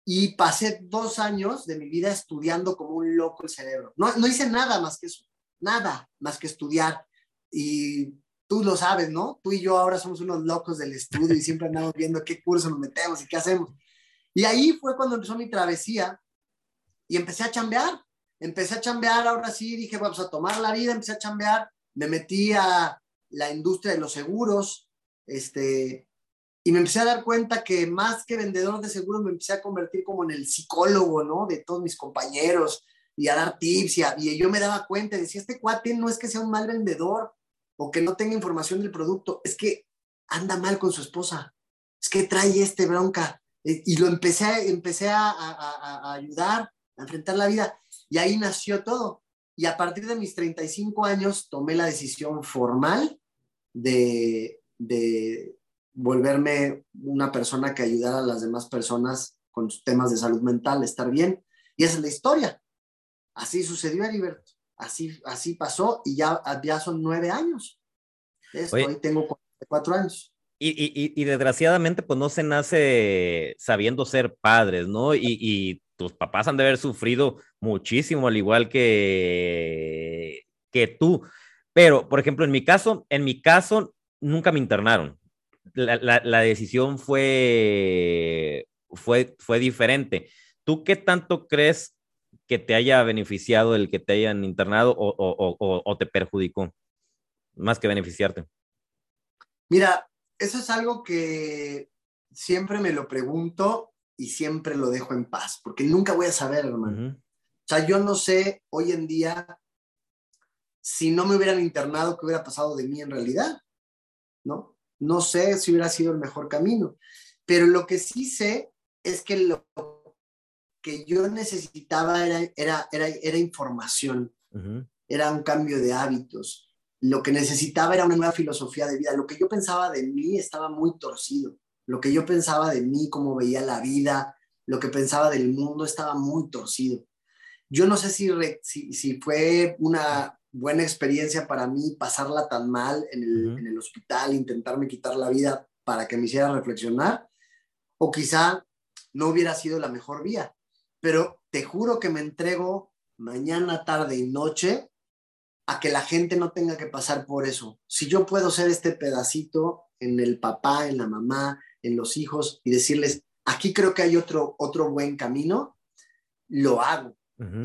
S3: Y pasé dos años de mi vida estudiando como un loco el cerebro. No, no hice nada más que eso. Nada más que estudiar. Y tú lo sabes, ¿no? Tú y yo ahora somos unos locos del estudio y siempre andamos viendo qué curso nos metemos y qué hacemos. Y ahí fue cuando empezó mi travesía y empecé a chambear. Empecé a chambear, ahora sí, dije, vamos a tomar la vida, empecé a chambear, me metí a la industria de los seguros, este, y me empecé a dar cuenta que más que vendedor de seguros me empecé a convertir como en el psicólogo, ¿no? De todos mis compañeros y a dar tips y, y yo me daba cuenta, decía, este cuate no es que sea un mal vendedor o que no tenga información del producto, es que anda mal con su esposa, es que trae este bronca, eh, y lo empecé, empecé a, a, ayudar, a enfrentar la vida. Y ahí nació todo. Y a partir de mis 35 años tomé la decisión formal de, de volverme una persona que ayudara a las demás personas con temas de salud mental, estar bien. Y esa es la historia. Así sucedió, Heriberto. Así, así pasó y ya, ya son nueve años. Hoy tengo cuatro años.
S2: Y, desgraciadamente, pues no se nace sabiendo ser padres, ¿no? Y, tus papás han de haber sufrido muchísimo, al igual que, que tú. Pero, por ejemplo, en mi caso, en mi caso, nunca me internaron. La, decisión fue, fue, fue diferente. ¿Tú qué tanto crees que te haya beneficiado el que te hayan internado o, o te perjudicó? Más que beneficiarte.
S3: Mira, eso es algo que siempre me lo pregunto y siempre lo dejo en paz, porque nunca voy a saber, hermano. O sea, yo no sé hoy en día si no me hubieran internado, qué hubiera pasado de mí en realidad, ¿no? No sé si hubiera sido el mejor camino, pero lo que sí sé es que lo que yo necesitaba era, era, era, información, era un cambio de hábitos, lo que necesitaba era una nueva filosofía de vida. Lo que yo pensaba de mí estaba muy torcido. Lo que yo pensaba de mí, cómo veía la vida, lo que pensaba del mundo estaba muy torcido. yo no sé si, si, si, fue una buena experiencia para mí pasarla tan mal en el, en el hospital, intentarme quitar la vida para que me hiciera reflexionar, o quizá no hubiera sido la mejor vía. Pero te juro que me entrego mañana, tarde y noche a que la gente no tenga que pasar por eso. Si yo puedo ser este pedacito en el papá, en la mamá, en los hijos y decirles, aquí creo que hay otro, otro buen camino, lo hago.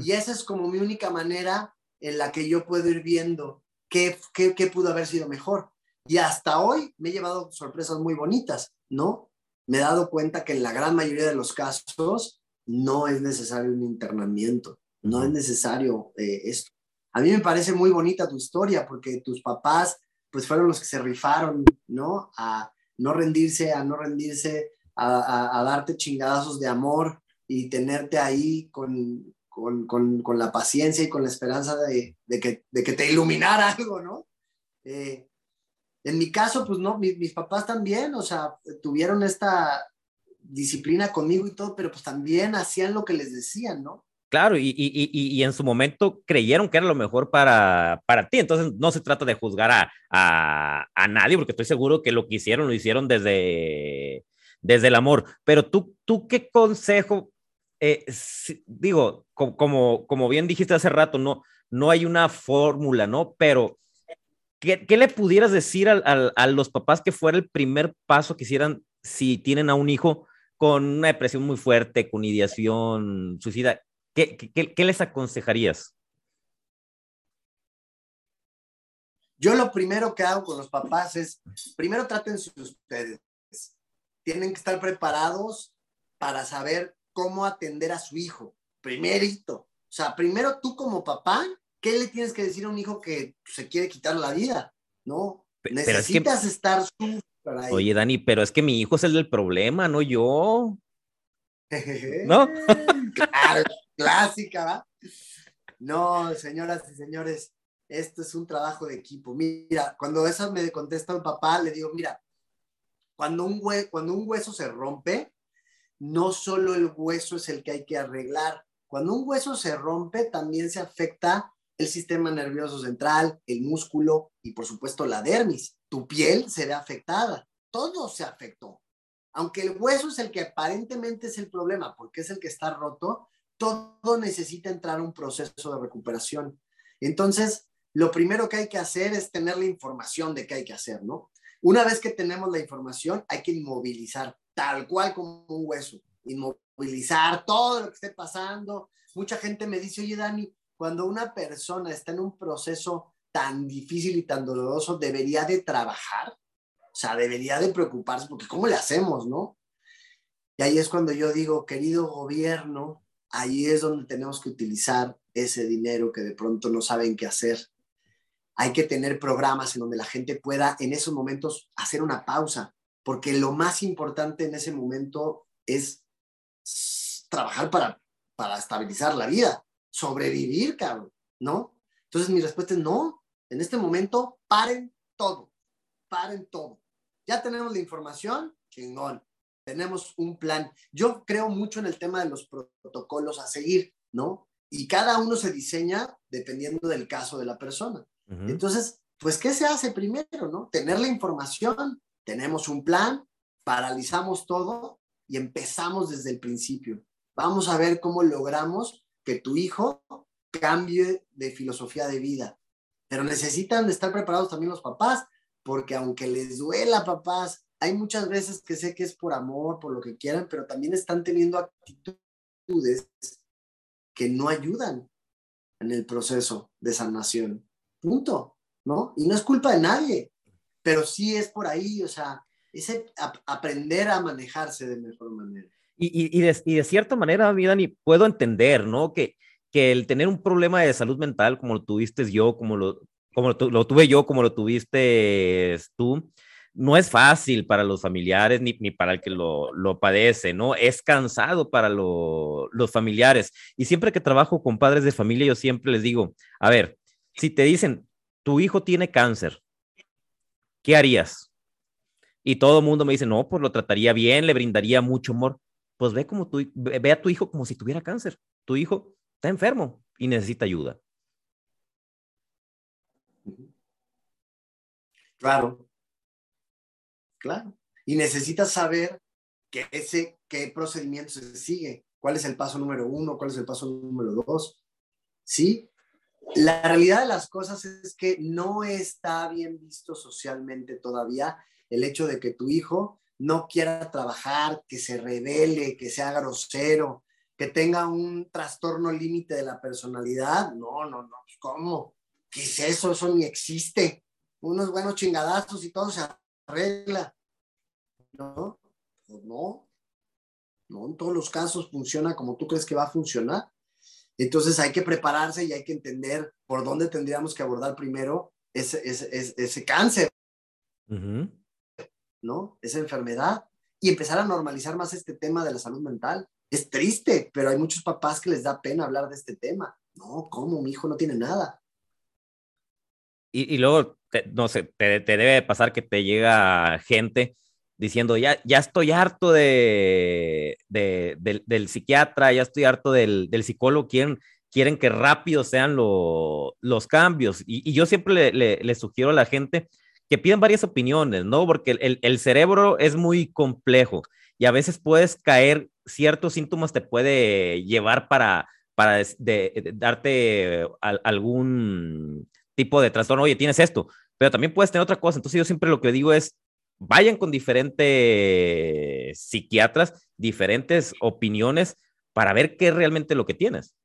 S3: Y esa es como mi única manera en la que yo puedo ir viendo qué, qué, qué pudo haber sido mejor. Y hasta hoy me he llevado sorpresas muy bonitas, ¿no? Me he dado cuenta que en la gran mayoría de los casos no es necesario un internamiento, no es necesario eh, esto. A mí me parece muy bonita tu historia porque tus papás pues fueron los que se rifaron, ¿no? A no rendirse, a no rendirse, a, darte chingadazos de amor y tenerte ahí con, con, la paciencia y con la esperanza de, que, de que, te iluminara algo, ¿no? Eh, en mi caso, pues no, mis, papás también, o sea, tuvieron esta disciplina conmigo y todo, pero pues también hacían lo que les decían, ¿no?
S2: Claro, y, y, y, en su momento creyeron que era lo mejor para, para ti. Entonces, no se trata de juzgar a, a, a, nadie, porque estoy seguro que lo que hicieron lo hicieron desde, desde el amor. Pero tú, tú ¿qué consejo? Eh, digo, como, como bien dijiste hace rato, no, no hay una fórmula, ¿no? Pero, ¿qué, qué le pudieras decir a, a los papás que fuera el primer paso que hicieran si tienen a un hijo con una depresión muy fuerte, con ideación suicida? ¿Qué, les aconsejarías?
S3: Yo lo primero que hago con los papás es, primero trátense ustedes. Tienen que estar preparados para saber cómo atender a su hijo. Primerito. O sea, primero tú como papá, ¿qué le tienes que decir a un hijo que se quiere quitar la vida? ¿No? Necesitas estar
S2: Oye, Dani, pero es que mi hijo es el del problema, no yo. ¿No?
S3: claro, clásica, ¿va? No, señoras y señores, esto es un trabajo de equipo. Mira, cuando eso me contesta el papá, le digo, mira, cuando un, cuando un hueso se rompe, no solo el hueso es el que hay que arreglar. Cuando un hueso se rompe, también se afecta el sistema nervioso central, el músculo y por supuesto la dermis. Tu piel se ve afectada. Todo se afectó. Aunque el hueso es el que aparentemente es el problema, porque es el que está roto, todo necesita entrar a un proceso de recuperación. Entonces, lo primero que hay que hacer es tener la información de qué hay que hacer, ¿no? Una vez que tenemos la información, hay que inmovilizar, tal cual como un hueso, inmovilizar todo lo que esté pasando. Mucha gente me dice, oye, Dani, cuando una persona está en un proceso tan difícil y tan doloroso, debería de trabajar, o sea, debería de preocuparse, porque ¿cómo le hacemos, no? Y ahí es cuando yo digo, querido gobierno, ahí es donde tenemos que utilizar ese dinero que de pronto no saben qué hacer. Hay que tener programas en donde la gente pueda en esos momentos hacer una pausa, porque lo más importante en ese momento es trabajar para, para estabilizar la vida, sobrevivir, cabrón, ¿no? Entonces mi respuesta es no, en este momento paren todo, paren todo. Ya tenemos la información, chingón tenemos un plan. Yo creo mucho en el tema de los protocolos a seguir, ¿no? Y cada uno se diseña dependiendo del caso de la persona. Entonces, pues, ¿qué se hace primero, no? Tener la información, tenemos un plan, paralizamos todo y empezamos desde el principio. Vamos a ver cómo logramos que tu hijo cambie de filosofía de vida. Pero necesitan estar preparados también los papás, porque aunque les duela, papás, hay muchas veces que sé que es por amor, por lo que quieran, pero también están teniendo actitudes que no ayudan en el proceso de sanación. Punto, ¿no? Y no es culpa de nadie, pero sí es por ahí, o sea, ese aprender a manejarse de mejor manera.
S2: Y, y, de, cierta manera, mi Dani, puedo entender, ¿no? Que, que el tener un problema de salud mental como lo tuviste yo, como lo, como lo, lo tuve yo, como lo tuviste tú, no es fácil para los familiares ni, para el que lo, padece, ¿no? Es cansado para los familiares. Y siempre que trabajo con padres de familia, yo siempre les digo, a ver, si te dicen, tu hijo tiene cáncer, ¿qué harías? Y todo el mundo me dice, no, pues lo trataría bien, le brindaría mucho amor. Pues ve, como tu, ve a tu hijo como si tuviera cáncer. Tu hijo está enfermo y necesita ayuda.
S3: Claro, claro. Y necesitas saber ese, qué procedimiento se sigue, cuál es el paso número uno, cuál es el paso número dos. ¿Sí? La realidad de las cosas es que no está bien visto socialmente todavía el hecho de que tu hijo no quiera trabajar, que se revele, que sea grosero, que tenga un trastorno límite de la personalidad. No, no, no. Pues, ¿Cómo? ¿Qué es eso? Eso ni existe. Unos buenos chingadazos y todo se arregla. No, pues no. No, en todos los casos funciona como tú crees que va a funcionar. Entonces hay que prepararse y hay que entender por dónde tendríamos que abordar primero ese, ese, ese, cáncer, ¿no? Esa enfermedad y empezar a normalizar más este tema de la salud mental. Es triste, pero hay muchos papás que les da pena hablar de este tema. No, ¿cómo? Mi hijo no tiene nada.
S2: Y, y luego, no sé, te, te, debe pasar que te llega gente diciendo, ya, ya estoy harto de, de del, psiquiatra, ya estoy harto del, del psicólogo, quieren, quieren que rápido sean lo, los cambios. Y, y yo siempre le, sugiero a la gente que pidan varias opiniones, ¿no? Porque el, el cerebro es muy complejo y a veces puedes caer, ciertos síntomas te puede llevar para, para de, darte algún tipo de trastorno, oye, tienes esto, pero también puedes tener otra cosa. Entonces yo siempre lo que digo es, vayan con diferentes psiquiatras, diferentes opiniones para ver qué es realmente lo que tienes.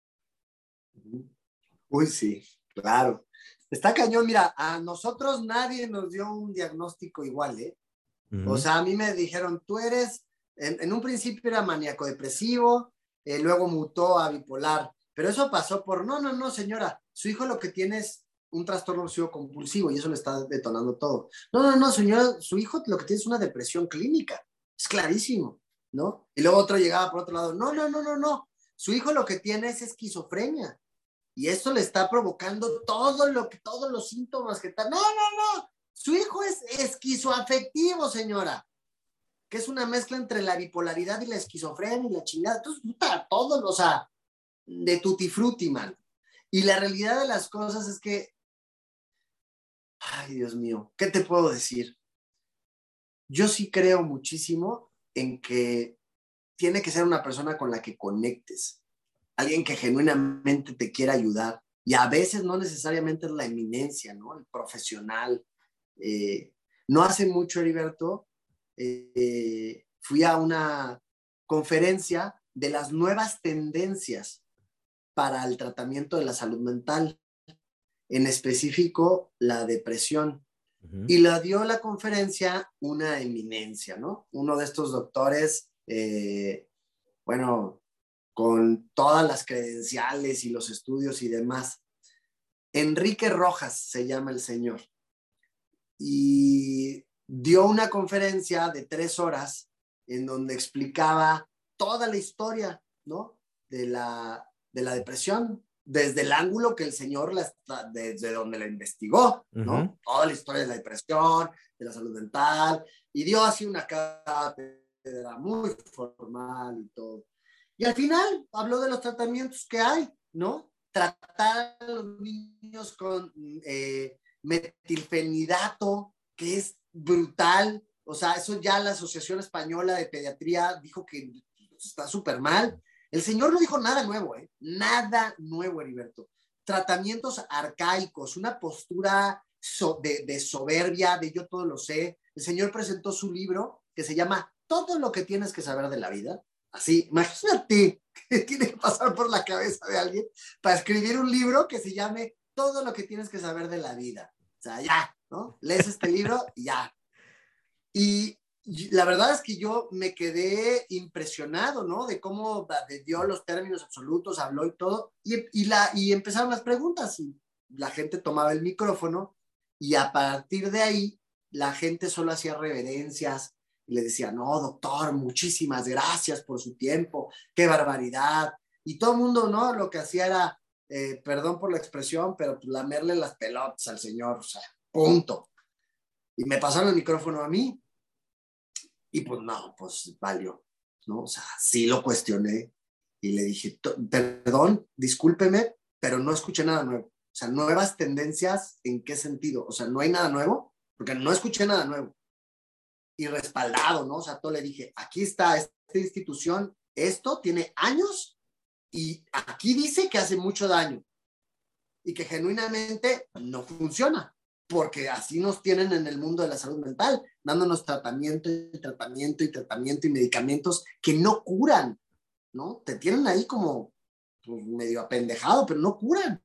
S3: Uy, sí, claro. Está cañón, mira, a nosotros nadie nos dio un diagnóstico igual, ¿eh? Uh -huh. O sea, a mí me dijeron, tú eres, en, en un principio era maníaco depresivo, eh, luego mutó a bipolar, pero eso pasó por, no, no, no, señora, su hijo lo que tiene es un trastorno obsesivo compulsivo y eso le está detonando todo. No, no, no, señora, su hijo lo que tiene es una depresión clínica, es clarísimo, ¿no? Y luego otro llegaba por otro lado, no, no, no, no, no, su hijo lo que tiene es esquizofrenia y esto le está provocando todo lo que, todos los síntomas que están. No, no, no, su hijo es esquizoafectivo, señora, que es una mezcla entre la bipolaridad y la esquizofrenia y la chingada. Entonces, puta, todo, o sea, de tutti frutti, man. Y la realidad de las cosas es que Ay, Dios mío, ¿qué te puedo decir? Yo sí creo muchísimo en que tiene que ser una persona con la que conectes, alguien que genuinamente te quiera ayudar. Y a veces no necesariamente es la eminencia, ¿no? El profesional. Eh, no hace mucho, Heriberto, eh, fui a una conferencia de las nuevas tendencias para el tratamiento de la salud mental en específico la depresión. Uh -huh. Y la dio la conferencia una eminencia, ¿no? Uno de estos doctores, eh, bueno, con todas las credenciales y los estudios y demás. Enrique Rojas se llama el señor. Y dio una conferencia de tres horas en donde explicaba toda la historia, ¿no? De la, de la depresión, desde el ángulo que el señor, la, desde donde la investigó, ¿no? Uh -huh. Toda la historia de la depresión, de la salud mental, y dio así una cátedra muy formal y todo. Y al final habló de los tratamientos que hay, ¿no? Tratar a los niños con eh, metilfenidato, que es brutal, o sea, eso ya la Asociación Española de Pediatría dijo que está súper mal, el señor no dijo nada nuevo, ¿eh? Nada nuevo, Heriberto. Tratamientos arcaicos, una postura de, soberbia, de yo todo lo sé. El señor presentó su libro que se llama Todo lo que tienes que saber de la vida. Así, imagínate que tiene que pasar por la cabeza de alguien para escribir un libro que se llame Todo lo que tienes que saber de la vida. O sea, ya, ¿no? Lees este libro y ya. Y la verdad es que yo me quedé impresionado, ¿no? De cómo dio los términos absolutos, habló y todo, y, la, y empezaron las preguntas y la gente tomaba el micrófono y a partir de ahí la gente solo hacía reverencias y le decía, no, doctor, muchísimas gracias por su tiempo, qué barbaridad. Y todo el mundo, ¿no? Lo que hacía era, eh, perdón por la expresión, pero pues, lamerle las pelotas al señor, o sea, punto. Y me pasaron el micrófono a mí y pues no, pues valió, ¿no? O sea, sí lo cuestioné Y le dije, perdón, discúlpeme, pero no escuché nada nuevo. O sea, nuevas tendencias, ¿en qué sentido? O sea, no hay nada nuevo, porque no escuché nada nuevo. Y respaldado, ¿no? O sea, todo le dije, aquí está esta institución, esto tiene años y aquí dice que hace mucho daño y que genuinamente no funciona, porque así nos tienen en el mundo de la salud mental, dándonos tratamiento y tratamiento y tratamiento y medicamentos que no curan, ¿no? Te tienen ahí como pues, medio apendejado, pero no curan.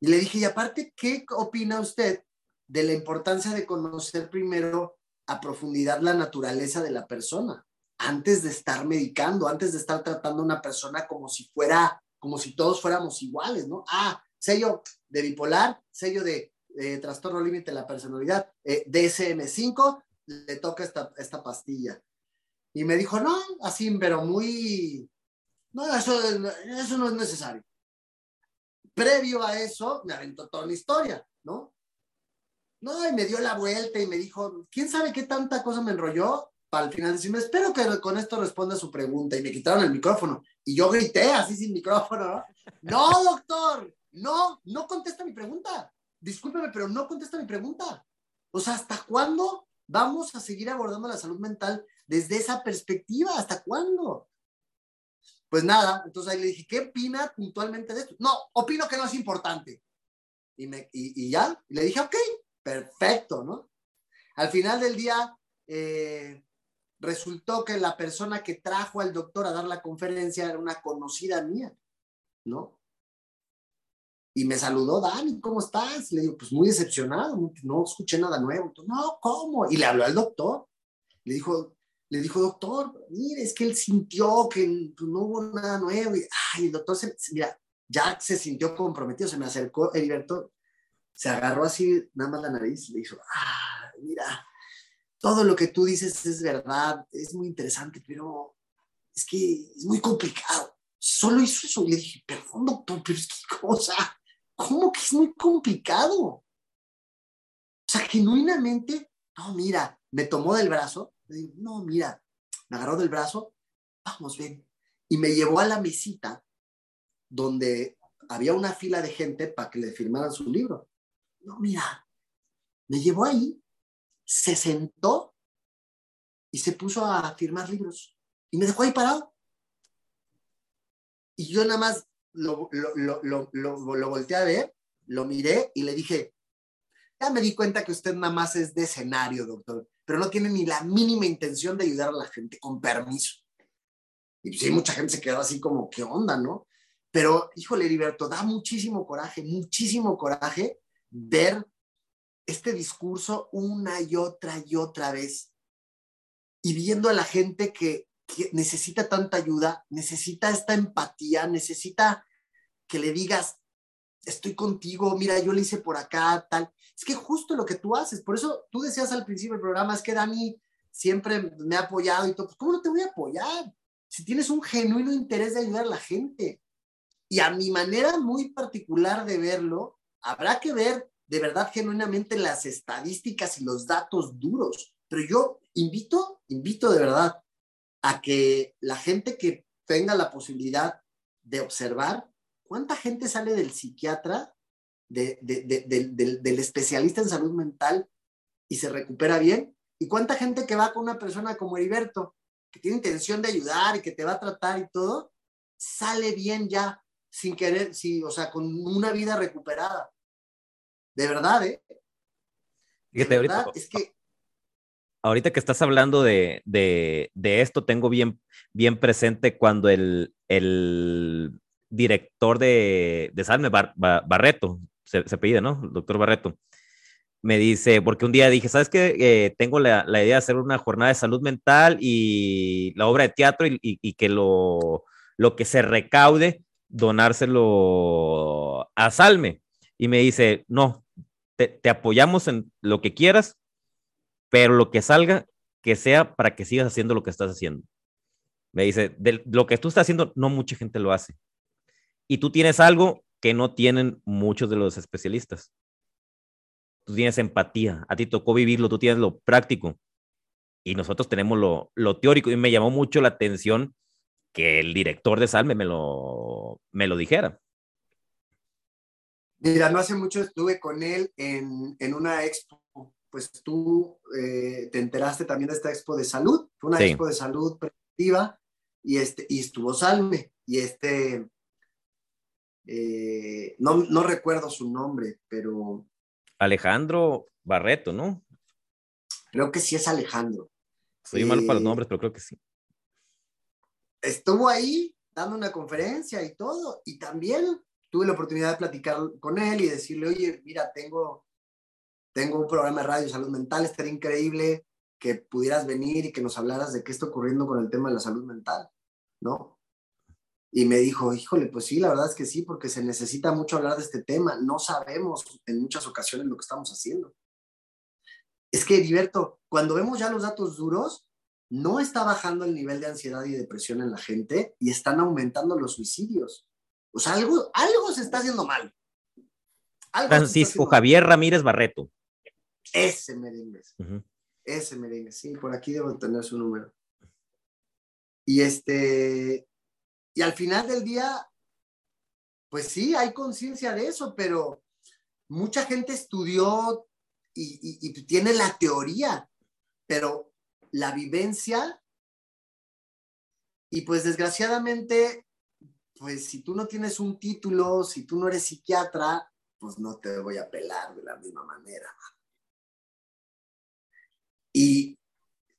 S3: Y le dije, y aparte, ¿qué opina usted de la importancia de conocer primero a profundidad la naturaleza de la persona antes de estar medicando, antes de estar tratando a una persona como si fuera, como si todos fuéramos iguales, ¿no? Ah, sello de bipolar, sello de trastorno límite de la personalidad, eh, DSM5, le toca esta, esta pastilla. Y me dijo, no, así, pero muy, no, eso, eso no es necesario. Previo a eso, me aventó toda la historia, ¿no? No, y me dio la vuelta y me dijo, ¿quién sabe qué tanta cosa me enrolló? Para al final decirme, espero que con esto responda su pregunta. Y me quitaron el micrófono. Y yo grité así sin micrófono, ¿no? No, doctor, no, no contesta mi pregunta. Discúlpeme, pero no contesta mi pregunta. O sea, ¿hasta cuándo vamos a seguir abordando la salud mental desde esa perspectiva? ¿Hasta cuándo? Pues nada, entonces ahí le dije, ¿qué opina puntualmente de esto? No, opino que no es importante. Y, me, y, ya, y le dije, ok, perfecto, ¿no? Al final del día, eh, resultó que la persona que trajo al doctor a dar la conferencia era una conocida mía, ¿no? Y me saludó, Dani, ¿cómo estás? Le digo, pues muy decepcionado, no escuché nada nuevo. no, ¿cómo? Y le habló al doctor. Le dijo, le dijo, doctor, mire, es que él sintió que pues, no hubo nada nuevo. Y, ay, el doctor, se, mira, ya se sintió comprometido, se me acercó Heriberto, se agarró así, nada más la nariz, le dijo, ah, mira, todo lo que tú dices es verdad, es muy interesante, pero es que es muy complicado. Solo hizo eso. Y le dije, perdón, doctor, pero es que, cosa, ¿cómo que es muy complicado? O sea, genuinamente, no, mira, me tomó del brazo no, mira, me agarró del brazo, vamos, ven. Y me llevó a la mesita donde había una fila de gente para que le firmaran su libro. No, mira, me llevó ahí, se sentó y se puso a firmar libros. Y me dejó ahí parado. Y yo nada más lo, lo, lo, lo, volteé a ver, lo miré y le dije, ya me di cuenta que usted nada más es de escenario, doctor pero no tiene ni la mínima intención de ayudar a la gente con permiso. Y sí, mucha gente se quedó así como, ¿qué onda, no? Pero, híjole, Heriberto, da muchísimo coraje, muchísimo coraje ver este discurso una y otra y otra vez. Y viendo a la gente que, que necesita tanta ayuda, necesita esta empatía, necesita que le digas, estoy contigo, mira, yo le hice por acá, tal. Es que justo lo que tú haces, por eso tú decías al principio del programa, es que Dani siempre me ha apoyado y todo, pues ¿cómo no te voy a apoyar? Si tienes un genuino interés de ayudar a la gente. Y a mi manera muy particular de verlo, habrá que ver de verdad genuinamente las estadísticas y los datos duros. Pero yo invito, invito de verdad a que la gente que tenga la posibilidad de observar ¿Cuánta gente sale del psiquiatra, del, especialista en salud mental y se recupera bien? ¿Y cuánta gente que va con una persona como Heriberto, que tiene intención de ayudar y que te va a tratar y todo, sale bien ya, sin querer, sí, o sea, con una vida recuperada? De verdad, ¿eh?
S2: De verdad, es que ahorita que estás hablando de, esto, tengo bien, bien presente cuando el, el, director de, de Salme, Barreto, se, pide, ¿no? Doctor Barreto. Me dice, porque un día dije, ¿sabes qué? Eh, tengo la, idea de hacer una jornada de salud mental y la obra de teatro y, que lo, lo que se recaude, donárselo a Salme. Y me dice, no, te, te apoyamos en lo que quieras, pero lo que salga, que sea para que sigas haciendo lo que estás haciendo. Me dice, de lo que tú estás haciendo, no mucha gente lo hace y tú tienes algo que no tienen muchos de los especialistas. Tú tienes empatía, a ti tocó vivirlo, tú tienes lo práctico y nosotros tenemos lo, lo teórico y me llamó mucho la atención que el director de Salme me lo, me lo dijera.
S3: Mira, no hace mucho estuve con él en, en una expo. Pues tú eh, te enteraste también de esta expo de salud. Fue una expo de salud preventiva y, este, y estuvo Salme. Y este, eh, no, no recuerdo su nombre, pero...
S2: Alejandro Barreto, ¿no?
S3: Creo que sí es Alejandro.
S2: Soy malo para los eh, nombres, pero creo que sí.
S3: Estuvo ahí dando una conferencia y todo, y también tuve la oportunidad de platicar con él y decirle, oye, mira, tengo, tengo un programa de radio salud mental, estaría increíble que pudieras venir y que nos hablaras de qué está ocurriendo con el tema de la salud mental, ¿no? Y me dijo, híjole, pues sí, la verdad es que sí, porque se necesita mucho hablar de este tema. No sabemos en muchas ocasiones lo que estamos haciendo. Es que, Heriberto, cuando vemos ya los datos duros, no está bajando el nivel de ansiedad y depresión en la gente y están aumentando los suicidios. O sea, algo, algo se está haciendo mal.
S2: Francisco Javier Ramírez Barreto.
S3: Ese merengue. Ese merengue, sí, por aquí debo tener su número. Y este, y al final del día, pues sí, hay conciencia de eso, pero mucha gente estudió y, tiene la teoría, pero la vivencia, y pues desgraciadamente pues si tú no tienes un título, si tú no eres psiquiatra, pues no te voy a pelar de la misma manera. Y,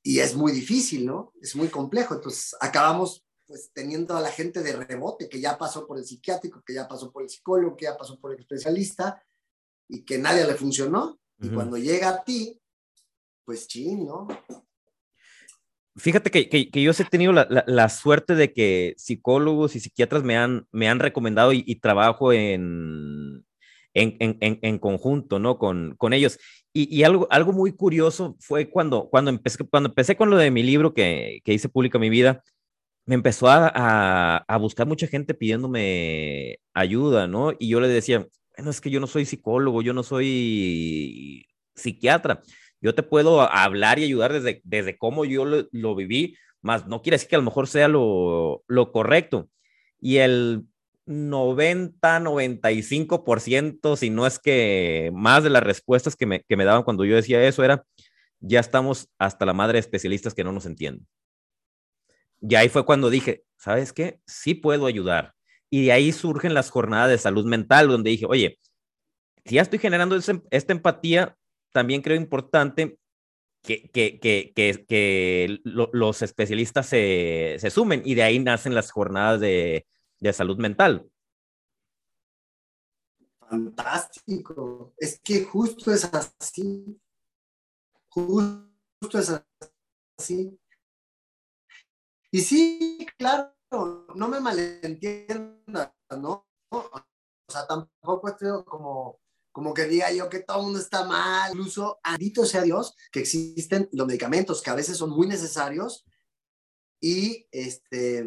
S3: y es muy difícil, ¿no? Es muy complejo. Entonces acabamos pues teniendo a la gente de rebote que ya pasó por el psiquiátrico, que ya pasó por el psicólogo, que ya pasó por el especialista y que nadie le funcionó. Y cuando llega a ti, pues ching, ¿no?
S2: Fíjate que, que, yo he tenido la, la, suerte de que psicólogos y psiquiatras me han, me han recomendado y, trabajo en, en, en, en, conjunto, ¿no? Con, con ellos. Y, y, algo, algo muy curioso fue cuando, cuando, empecé, cuando empecé con lo de mi libro que, que hice pública mi vida, me empezó a, a, a, buscar mucha gente pidiéndome ayuda, ¿no? Y yo le decía, bueno, es que yo no soy psicólogo, yo no soy psiquiatra yo te puedo hablar y ayudar desde, desde cómo yo lo, viví, más no quiere decir que a lo mejor sea lo, lo correcto. Y el 90, 95%, si no es que más de las respuestas que me, que me daban cuando yo decía eso era, ya estamos hasta la madre de especialistas que no nos entienden. Y ahí fue cuando dije, ¿sabes qué? Sí puedo ayudar. Y de ahí surgen las jornadas de salud mental, donde dije, oye, si ya estoy generando esta empatía, también creo importante que, que, que, que los especialistas se, se, sumen y de ahí nacen las jornadas de, de salud mental.
S3: Fantástico. Es que justo es así. Justo es así. Y sí, claro, no me malentiendas, ¿no? O sea, tampoco estoy como como que diga yo que todo el mundo está mal. Incluso, bendito sea Dios, que existen los medicamentos que a veces son muy necesarios y, este,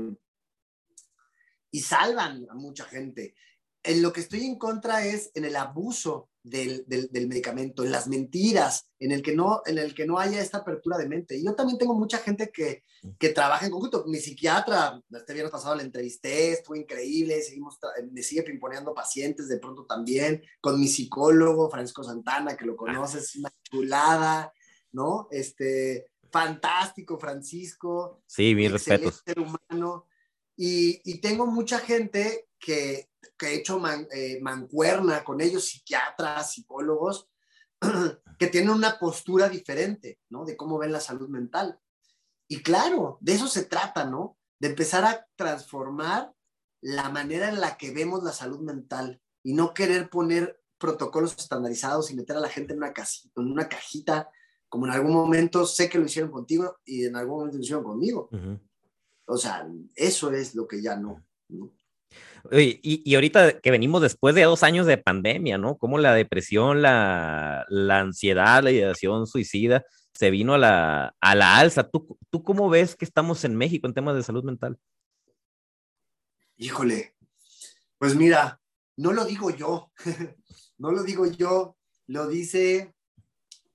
S3: y salvan a mucha gente. En lo que estoy en contra es en el abuso del, del, medicamento, en las mentiras, en el, que no, en el que no haya esta apertura de mente. Y yo también tengo mucha gente que, que trabaja en conjunto. Mi psiquiatra, este viernes pasado la entrevisté, estuvo increíble, seguimos, me sigue pimponeando pacientes de pronto también, con mi psicólogo, Francisco Santana, que lo conoces, una chulada, ¿no? Este, fantástico, Francisco.
S2: Sí, mi respeto.
S3: Ser humano. Y, y tengo mucha gente que, que he hecho eh, mancuerna con ellos, psiquiatras, psicólogos, que tienen una postura diferente, ¿no? De cómo ven la salud mental. Y claro, de eso se trata, ¿no? De empezar a transformar la manera en la que vemos la salud mental y no querer poner protocolos estandarizados y meter a la gente en una, casita, en una cajita, como en algún momento sé que lo hicieron contigo y en algún momento lo hicieron conmigo. O sea, eso es lo que ya no. ¿no?
S2: Y, y, ahorita que venimos después de dos años de pandemia, ¿no? Como la depresión, la, la ansiedad, la ideación suicida se vino a la, a la alza. ¿Tú, ¿Tú cómo ves que estamos en México en temas de salud mental?
S3: Híjole, pues mira, no lo digo yo, no lo digo yo, lo dice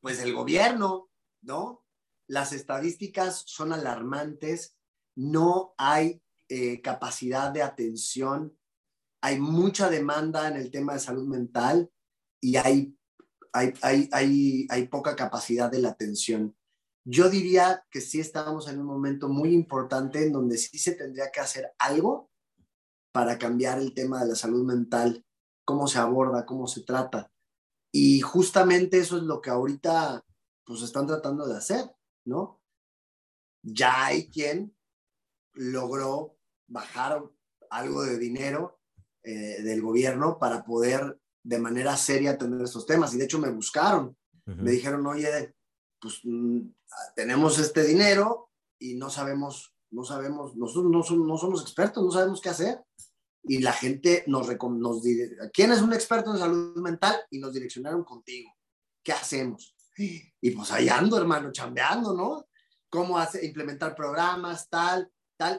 S3: pues el gobierno, ¿no? Las estadísticas son alarmantes, no hay eh, capacidad de atención, hay mucha demanda en el tema de salud mental y hay, hay, hay, hay, hay poca capacidad de la atención. Yo diría que sí estamos en un momento muy importante en donde sí se tendría que hacer algo para cambiar el tema de la salud mental, cómo se aborda, cómo se trata. Y justamente eso es lo que ahorita pues están tratando de hacer, ¿no? Ya hay quien logró bajar algo de dinero eh, del gobierno para poder de manera seria atender estos temas. Y de hecho me buscaron, me dijeron, oye, pues mm, tenemos este dinero y no sabemos, no sabemos, nosotros no, somos, no somos expertos, no sabemos qué hacer. Y la gente nos, nos ¿quién es un experto en salud mental? Y nos direccionaron contigo. ¿Qué hacemos? Y pues ahí ando, hermano, chambeando, ¿no? Cómo hace, implementar programas, tal,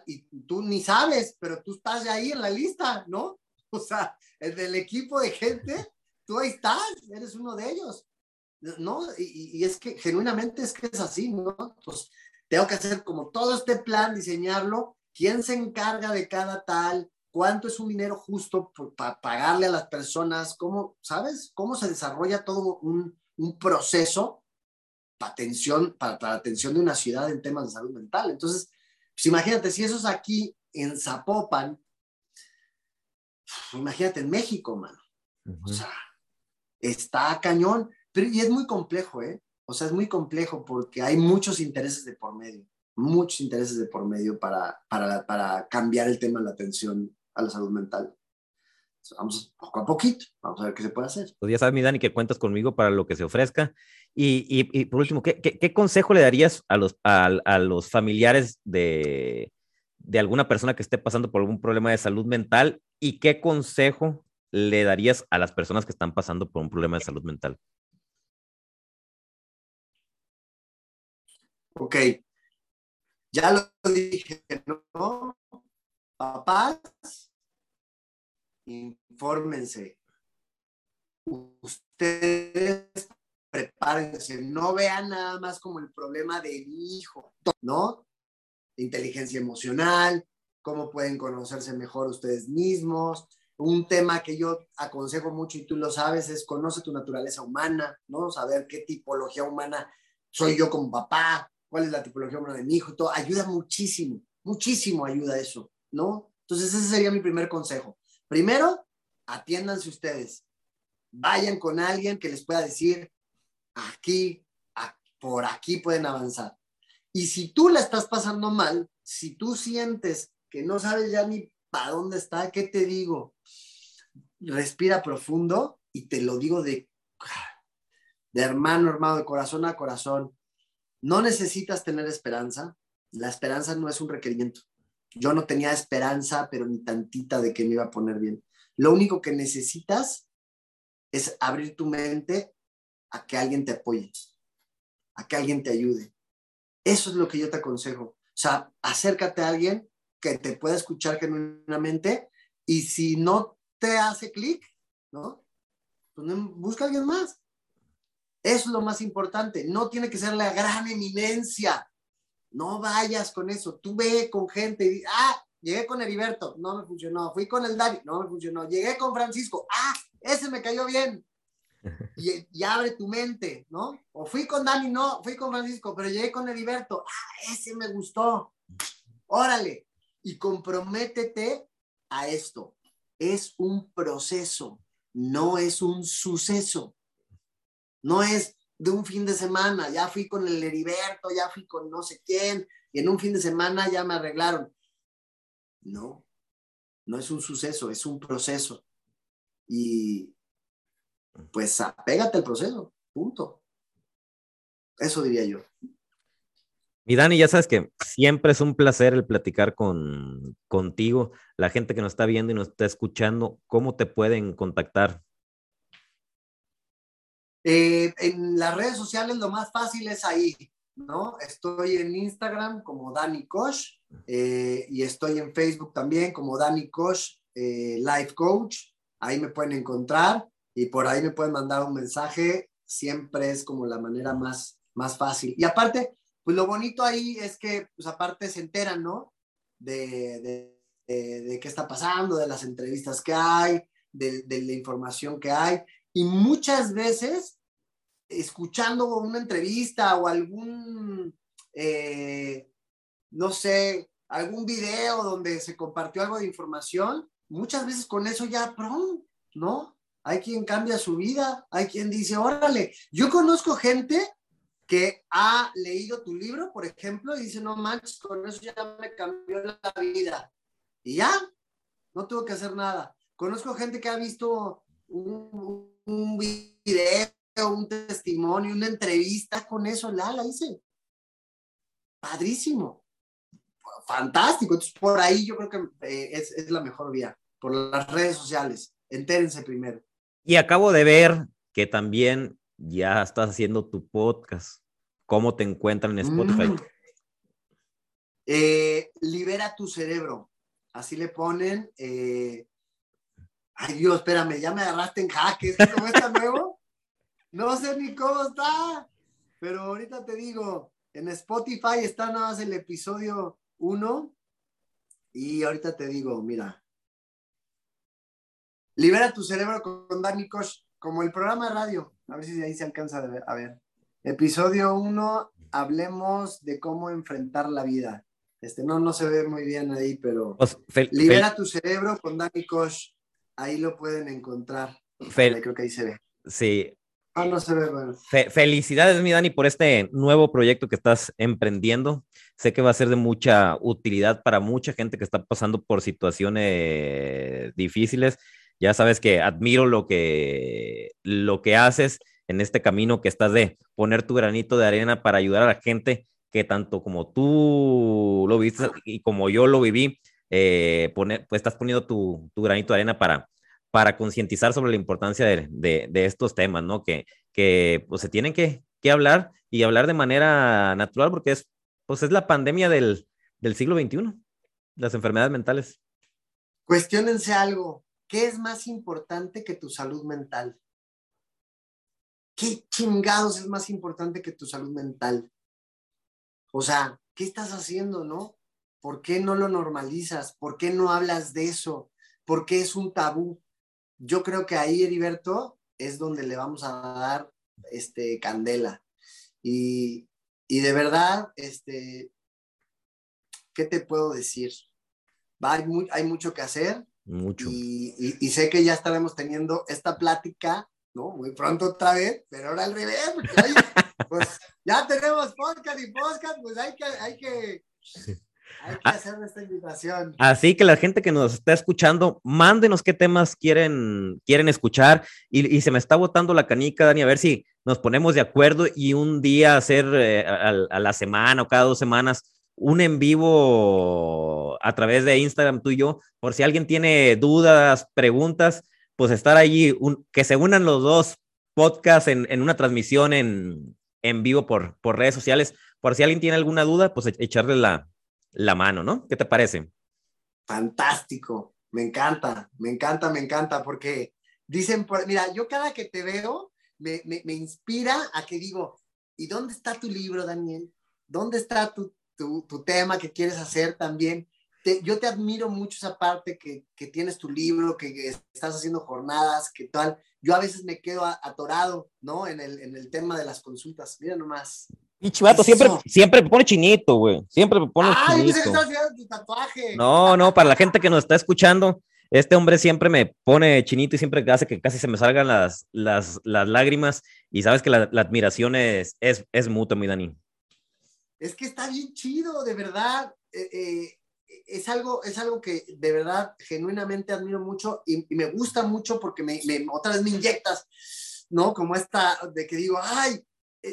S3: y tú ni sabes, pero tú estás ahí en la lista, ¿no? O sea, el del equipo de gente, tú ahí estás, eres uno de ellos. ¿no? Y, es que genuinamente es que es así, ¿no? Pues tengo que hacer como todo este plan, diseñarlo, quién se encarga de cada tal, cuánto es un dinero justo para pagarle a las personas, cómo, ¿sabes? Cómo se desarrolla todo un, proceso para atención, para, la atención de una ciudad en temas de salud mental. Entonces, pues imagínate, si eso es aquí en Zapopan, imagínate en México, mano. O sea, está cañón. Pero, y es muy complejo, ¿eh? O sea, es muy complejo porque hay muchos intereses de por medio, muchos intereses de por medio para, para, para cambiar el tema de la atención a la salud mental. Vamos poco a poquito, vamos a ver qué se puede hacer.
S2: Pues ya sabes, mi Dani, que cuentas conmigo para lo que se ofrezca. Y, y, por último, ¿qué, ¿qué, consejo le darías a los, a, a los familiares de, de alguna persona que esté pasando por algún problema de salud mental? ¿Y qué consejo le darías a las personas que están pasando por un problema de salud mental?
S3: Ok, ya lo dije, ¿no? Papás, infórmense. Ustedes prepárense, no vean nada más como el problema de mi hijo, ¿no? Inteligencia emocional, cómo pueden conocerse mejor ustedes mismos. Un tema que yo aconsejo mucho y tú lo sabes es conoce tu naturaleza humana, ¿no? Saber qué tipología humana soy yo como papá, cuál es la tipología humana de mi hijo, todo, ayuda muchísimo, muchísimo ayuda eso, ¿no? Entonces ese sería mi primer consejo. Primero, atiéndanse ustedes, vayan con alguien que les pueda decir, aquí, por aquí pueden avanzar. Y si tú la estás pasando mal, si tú sientes que no sabes ya ni para dónde está, ¿qué te digo? Respira profundo y te lo digo de, de hermano, hermano, de corazón a corazón. No necesitas tener esperanza. La esperanza no es un requerimiento. Yo no tenía esperanza, pero ni tantita de que me iba a poner bien. Lo único que necesitas es abrir tu mente a que alguien te apoye, a que alguien te ayude. Eso es lo que yo te aconsejo. O sea, acércate a alguien que te pueda escuchar genuinamente y si no te hace clic, ¿no? Pues busca a alguien más. Eso es lo más importante. No tiene que ser la gran eminencia. No vayas con eso. Tú ve con gente y ah, llegué con Heriberto, no me funcionó. Fui con el Dani, no me funcionó. Llegué con Francisco, ah, ese me cayó bien. Y, abre tu mente, ¿no? O fui con Dani, no, fui con Francisco, pero llegué con Heriberto, ah, ese me gustó. Órale. Y comprométete a esto. Es un proceso, no es un suceso. No es de un fin de semana, ya fui con el Heriberto, ya fui con no sé quién, y en un fin de semana ya me arreglaron. No, no es un suceso, es un proceso. Y pues apégate al proceso, punto. Eso diría yo.
S2: Mi Dani, ya sabes que siempre es un placer el platicar con, contigo. La gente que nos está viendo y nos está escuchando, ¿cómo te pueden contactar?
S3: Eh, en las redes sociales lo más fácil es ahí, ¿no? Estoy en Instagram como Dani Kosh eh, y estoy en Facebook también como Dani Kosh eh, Life Coach. Ahí me pueden encontrar y por ahí me pueden mandar un mensaje. Siempre es como la manera más, más fácil. Y aparte, pues lo bonito ahí es que, pues aparte se enteran, ¿no? De, de qué está pasando, de las entrevistas que hay, de, de, la información que hay. Y muchas veces, escuchando una entrevista o algún, eh, no sé, algún video donde se compartió algo de información, muchas veces con eso ya, ¿no? Hay quien cambia su vida, hay quien dice, órale, yo conozco gente que ha leído tu libro, por ejemplo, y dice, no manches, con eso ya me cambió la vida. Y ya, no tuvo que hacer nada. Conozco gente que ha visto un video, un testimonio, una entrevista con eso, la, la hice. Padrísimo fantástico. Entonces, por ahí yo creo que eh, es, es, la mejor vía, por las redes sociales. Entérense primero.
S2: Y acabo de ver que también ya estás haciendo tu podcast. ¿Cómo te encuentran en Spotify? Mm.
S3: Eh, libera tu cerebro. Así le ponen. Eh... Ay, Dios, espérame, ya me agarraste en jaque. ¿Cómo está nuevo? No sé ni cómo está. Pero ahorita te digo, en Spotify está nada más el episodio uno, y ahorita te digo, mira, libera tu cerebro con Dani Kosh, como el programa de radio, a ver si ahí se alcanza a ver. Episodio uno, hablemos de cómo enfrentar la vida. Este, no, no se ve muy bien ahí, pero pues, libera tu cerebro con Dani Kosh, ahí lo pueden encontrar. creo que ahí se ve.
S2: Sí,
S3: Ah, no se ve bueno.
S2: felicidades, mi Dani, por este nuevo proyecto que estás emprendiendo. Sé que va a ser de mucha utilidad para mucha gente que está pasando por situaciones difíciles. Ya sabes que admiro lo que, lo que haces en este camino que estás de poner tu granito de arena para ayudar a la gente que tanto como tú lo viste y como yo lo viví, eh, poner, pues estás poniendo tu, tu granito de arena para, para concientizar sobre la importancia de, de, estos temas, ¿no? Que, que pues, se tienen que, que, hablar y hablar de manera natural porque es, pues, es la pandemia del, del siglo XXI, las enfermedades mentales.
S3: Cuestiónense algo, ¿qué es más importante que tu salud mental? ¿Qué chingados es más importante que tu salud mental? O sea, ¿qué estás haciendo, no? ¿Por qué no lo normalizas? ¿Por qué no hablas de eso? ¿Por qué es un tabú? Yo creo que ahí, Heriberto, es donde le vamos a dar este, candela. Y, de verdad, este, ¿qué te puedo decir? hay, hay, mucho que hacer.
S2: Mucho.
S3: Y, sé que ya estaremos teniendo esta plática, ¿no? Muy pronto otra vez, pero ahora al revés, pues ya tenemos podcast y podcast, pues hay que, hay que, hay que hacer esta invitación.
S2: Así que la gente que nos está escuchando, mándenos qué temas quieren, quieren escuchar y, se me está botando la canica, Dani, a ver si nos ponemos de acuerdo y un día hacer eh, a, la semana o cada dos semanas un en vivo a través de Instagram tú y yo, por si alguien tiene dudas, preguntas, pues estar allí, que se unan los dos podcasts en, en una transmisión en, en vivo por, por redes sociales. Por si alguien tiene alguna duda, pues echarle la, la mano, ¿no? ¿Qué te parece?
S3: Fantástico, me encanta, me encanta, me encanta, porque dicen, mira, yo cada que te veo, me, me, inspira a que digo, ¿y dónde está tu libro, Daniel? ¿Dónde está tu, tu, tu tema que quieres hacer también? yo te admiro mucho esa parte que, que, tienes tu libro, que estás haciendo jornadas, que tal. Yo a veces me quedo atorado, ¿no? En el, en el tema de las consultas. Mira nomás.
S2: Y chivato, siempre, siempre me pone chinito, güey. Siempre me pone Ay, chinito.
S3: Tu tatuaje.
S2: No, no, para la gente que nos está escuchando, este hombre siempre me pone chinito y siempre hace que casi se me salgan las, las, las lágrimas. Y sabes que la, la admiración es, es, es mutua, mi Dani.
S3: Es que está bien chido, de verdad. Eh, eh, es, algo, es algo que de verdad genuinamente admiro mucho y, y me gusta mucho porque me, me, otra vez me inyectas, ¿no? Como esta de que digo, ay,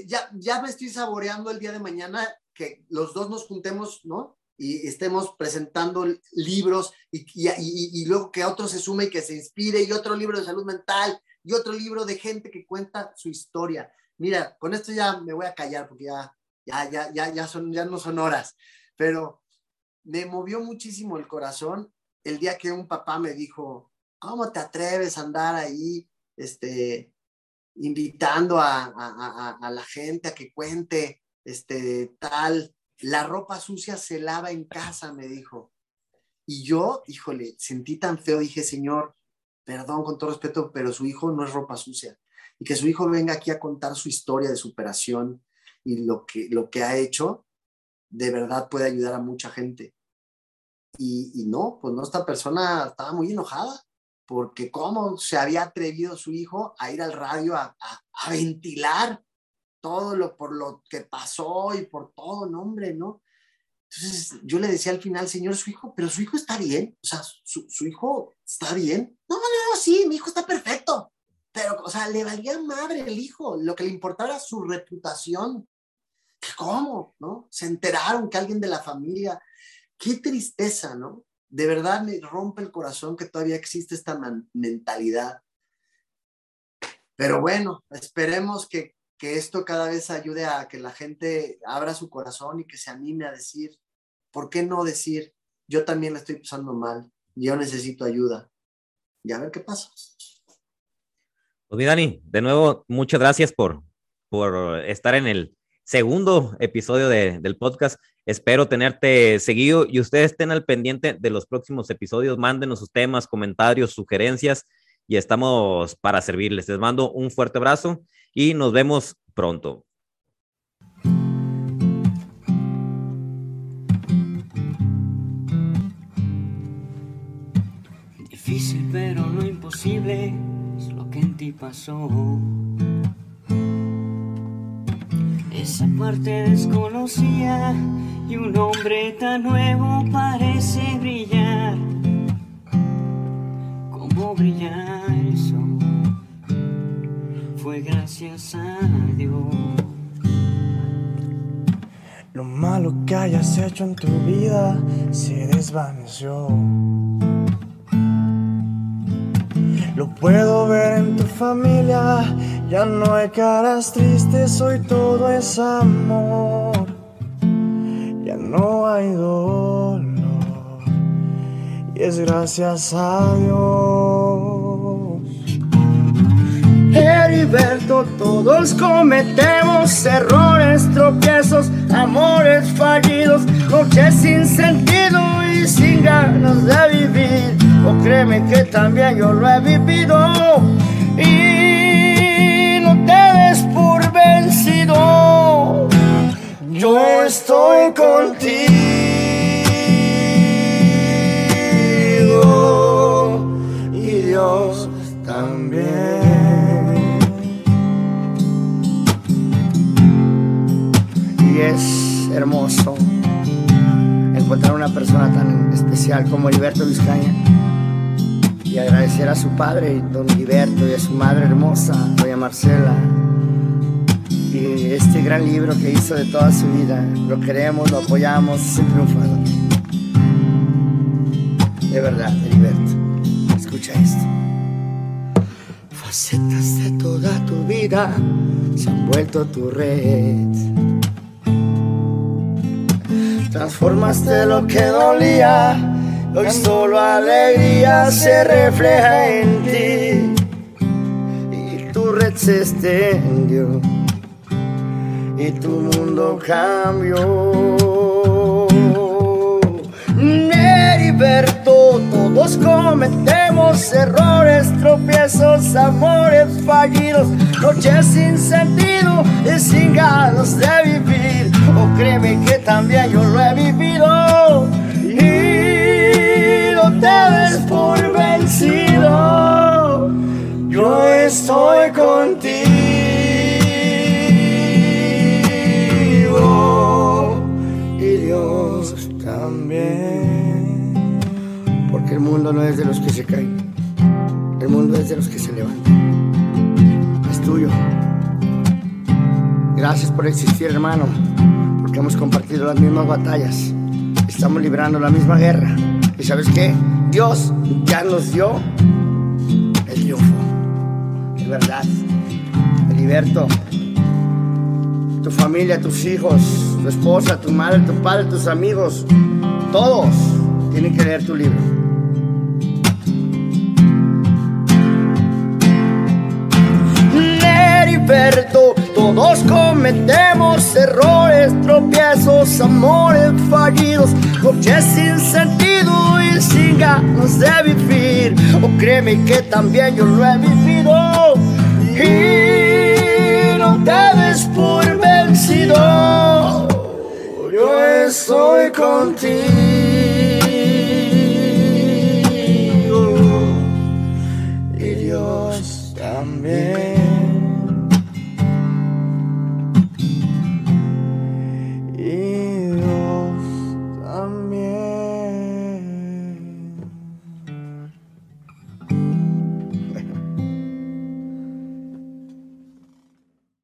S3: ya, ya me estoy saboreando el día de mañana que los dos nos juntemos, ¿no? Y estemos presentando libros y, luego que otro se sume y que se inspire y otro libro de salud mental y otro libro de gente que cuenta su historia. Mira, con esto ya me voy a callar porque ya, ya, ya, ya, ya, son, ya no son horas, pero me movió muchísimo el corazón el día que un papá me dijo, ¿cómo te atreves a andar ahí, este, invitando a, la gente a que cuente este tal, la ropa sucia se lava en casa, me dijo. Y yo, híjole, sentí tan feo, dije, Señor, perdón con todo respeto, pero su hijo no es ropa sucia. Y que su hijo venga aquí a contar su historia de superación y lo que, lo que ha hecho, de verdad puede ayudar a mucha gente. Y, no, pues no, esta persona estaba muy enojada porque cómo se había atrevido su hijo a ir al radio a, a, ventilar todo lo por lo que pasó y por todo, nombre, ¿no? Entonces yo le decía al final, señor, su hijo, pero su hijo está bien, o sea, su, su hijo está bien. No, no, no, sí, mi hijo está perfecto. Pero, o sea, le valía madre el hijo, lo que le importaba era su reputación. ¿Cómo? ¿No? Se enteraron que alguien de la familia qué tristeza, ¿no? De verdad me rompe el corazón que todavía existe esta mentalidad. Pero bueno, esperemos que, que esto cada vez ayude a que la gente abra su corazón y que se anime a decir, ¿por qué no decir, yo también la estoy pasando mal, yo necesito ayuda? Y a ver qué pasa.
S2: Pues Dani, de nuevo, muchas gracias por, por estar en el segundo episodio de, del podcast. Espero tenerte seguido y ustedes estén al pendiente de los próximos episodios. Mándenos sus temas, comentarios, sugerencias y estamos para servirles. Les mando un fuerte abrazo y nos vemos pronto.
S4: Difícil pero no imposible es lo que en ti pasó. Esa parte desconocida y un hombre tan nuevo parece brillar como brillar el sol. Fue gracias a Dios.
S5: Lo malo que hayas hecho en tu vida se desvaneció. Lo puedo ver en tu familia, ya no hay caras tristes, hoy todo es amor. Ya no hay dolor, y es gracias a Dios.
S1: Heriberto, todos cometemos errores, tropiezos, amores fallidos, noches sin sentido y sin ganas de vivir o créeme que también yo lo he vivido vencido. Yo estoy contigo y Dios también. Y es hermoso encontrar una persona tan especial como Heriberto Vizcaña y agradecer a su padre, don Heriberto, y a su madre hermosa, doña Marcela, este gran libro que hizo de toda su vida. Lo queremos, lo apoyamos, siempre un triunfador. De verdad, Heriberto, escucha esto. Facetas de toda tu vida se han vuelto tu red. Transformaste lo que dolía Hoy solo alegría se refleja en ti y tu red se extendió y tu mundo cambió. Heriberto, todos cometemos errores, tropiezos, amores fallidos, noches sin sentido y sin ganas de vivir. O oh, créeme que también yo lo he vivido te por vencido, yo estoy contigo El mundo no es de los que se caen, el mundo es de los que se levantan. Es tuyo. Gracias por existir, hermano, porque hemos compartido las mismas batallas. Estamos librando la misma guerra. ¿Y sabes qué? Dios ya nos dio el triunfo. De verdad. Heriberto, tu familia, tus hijos, tu esposa, tu madre, tu padre, tus amigos, todos tienen que leer tu libro. Todos cometemos errores, tropiezos, amores fallidos, coches sin sentido y sin ganas de vivir. O créeme que también yo lo he vivido. Y no te des por vencido, yo estoy contigo. Y Dios también.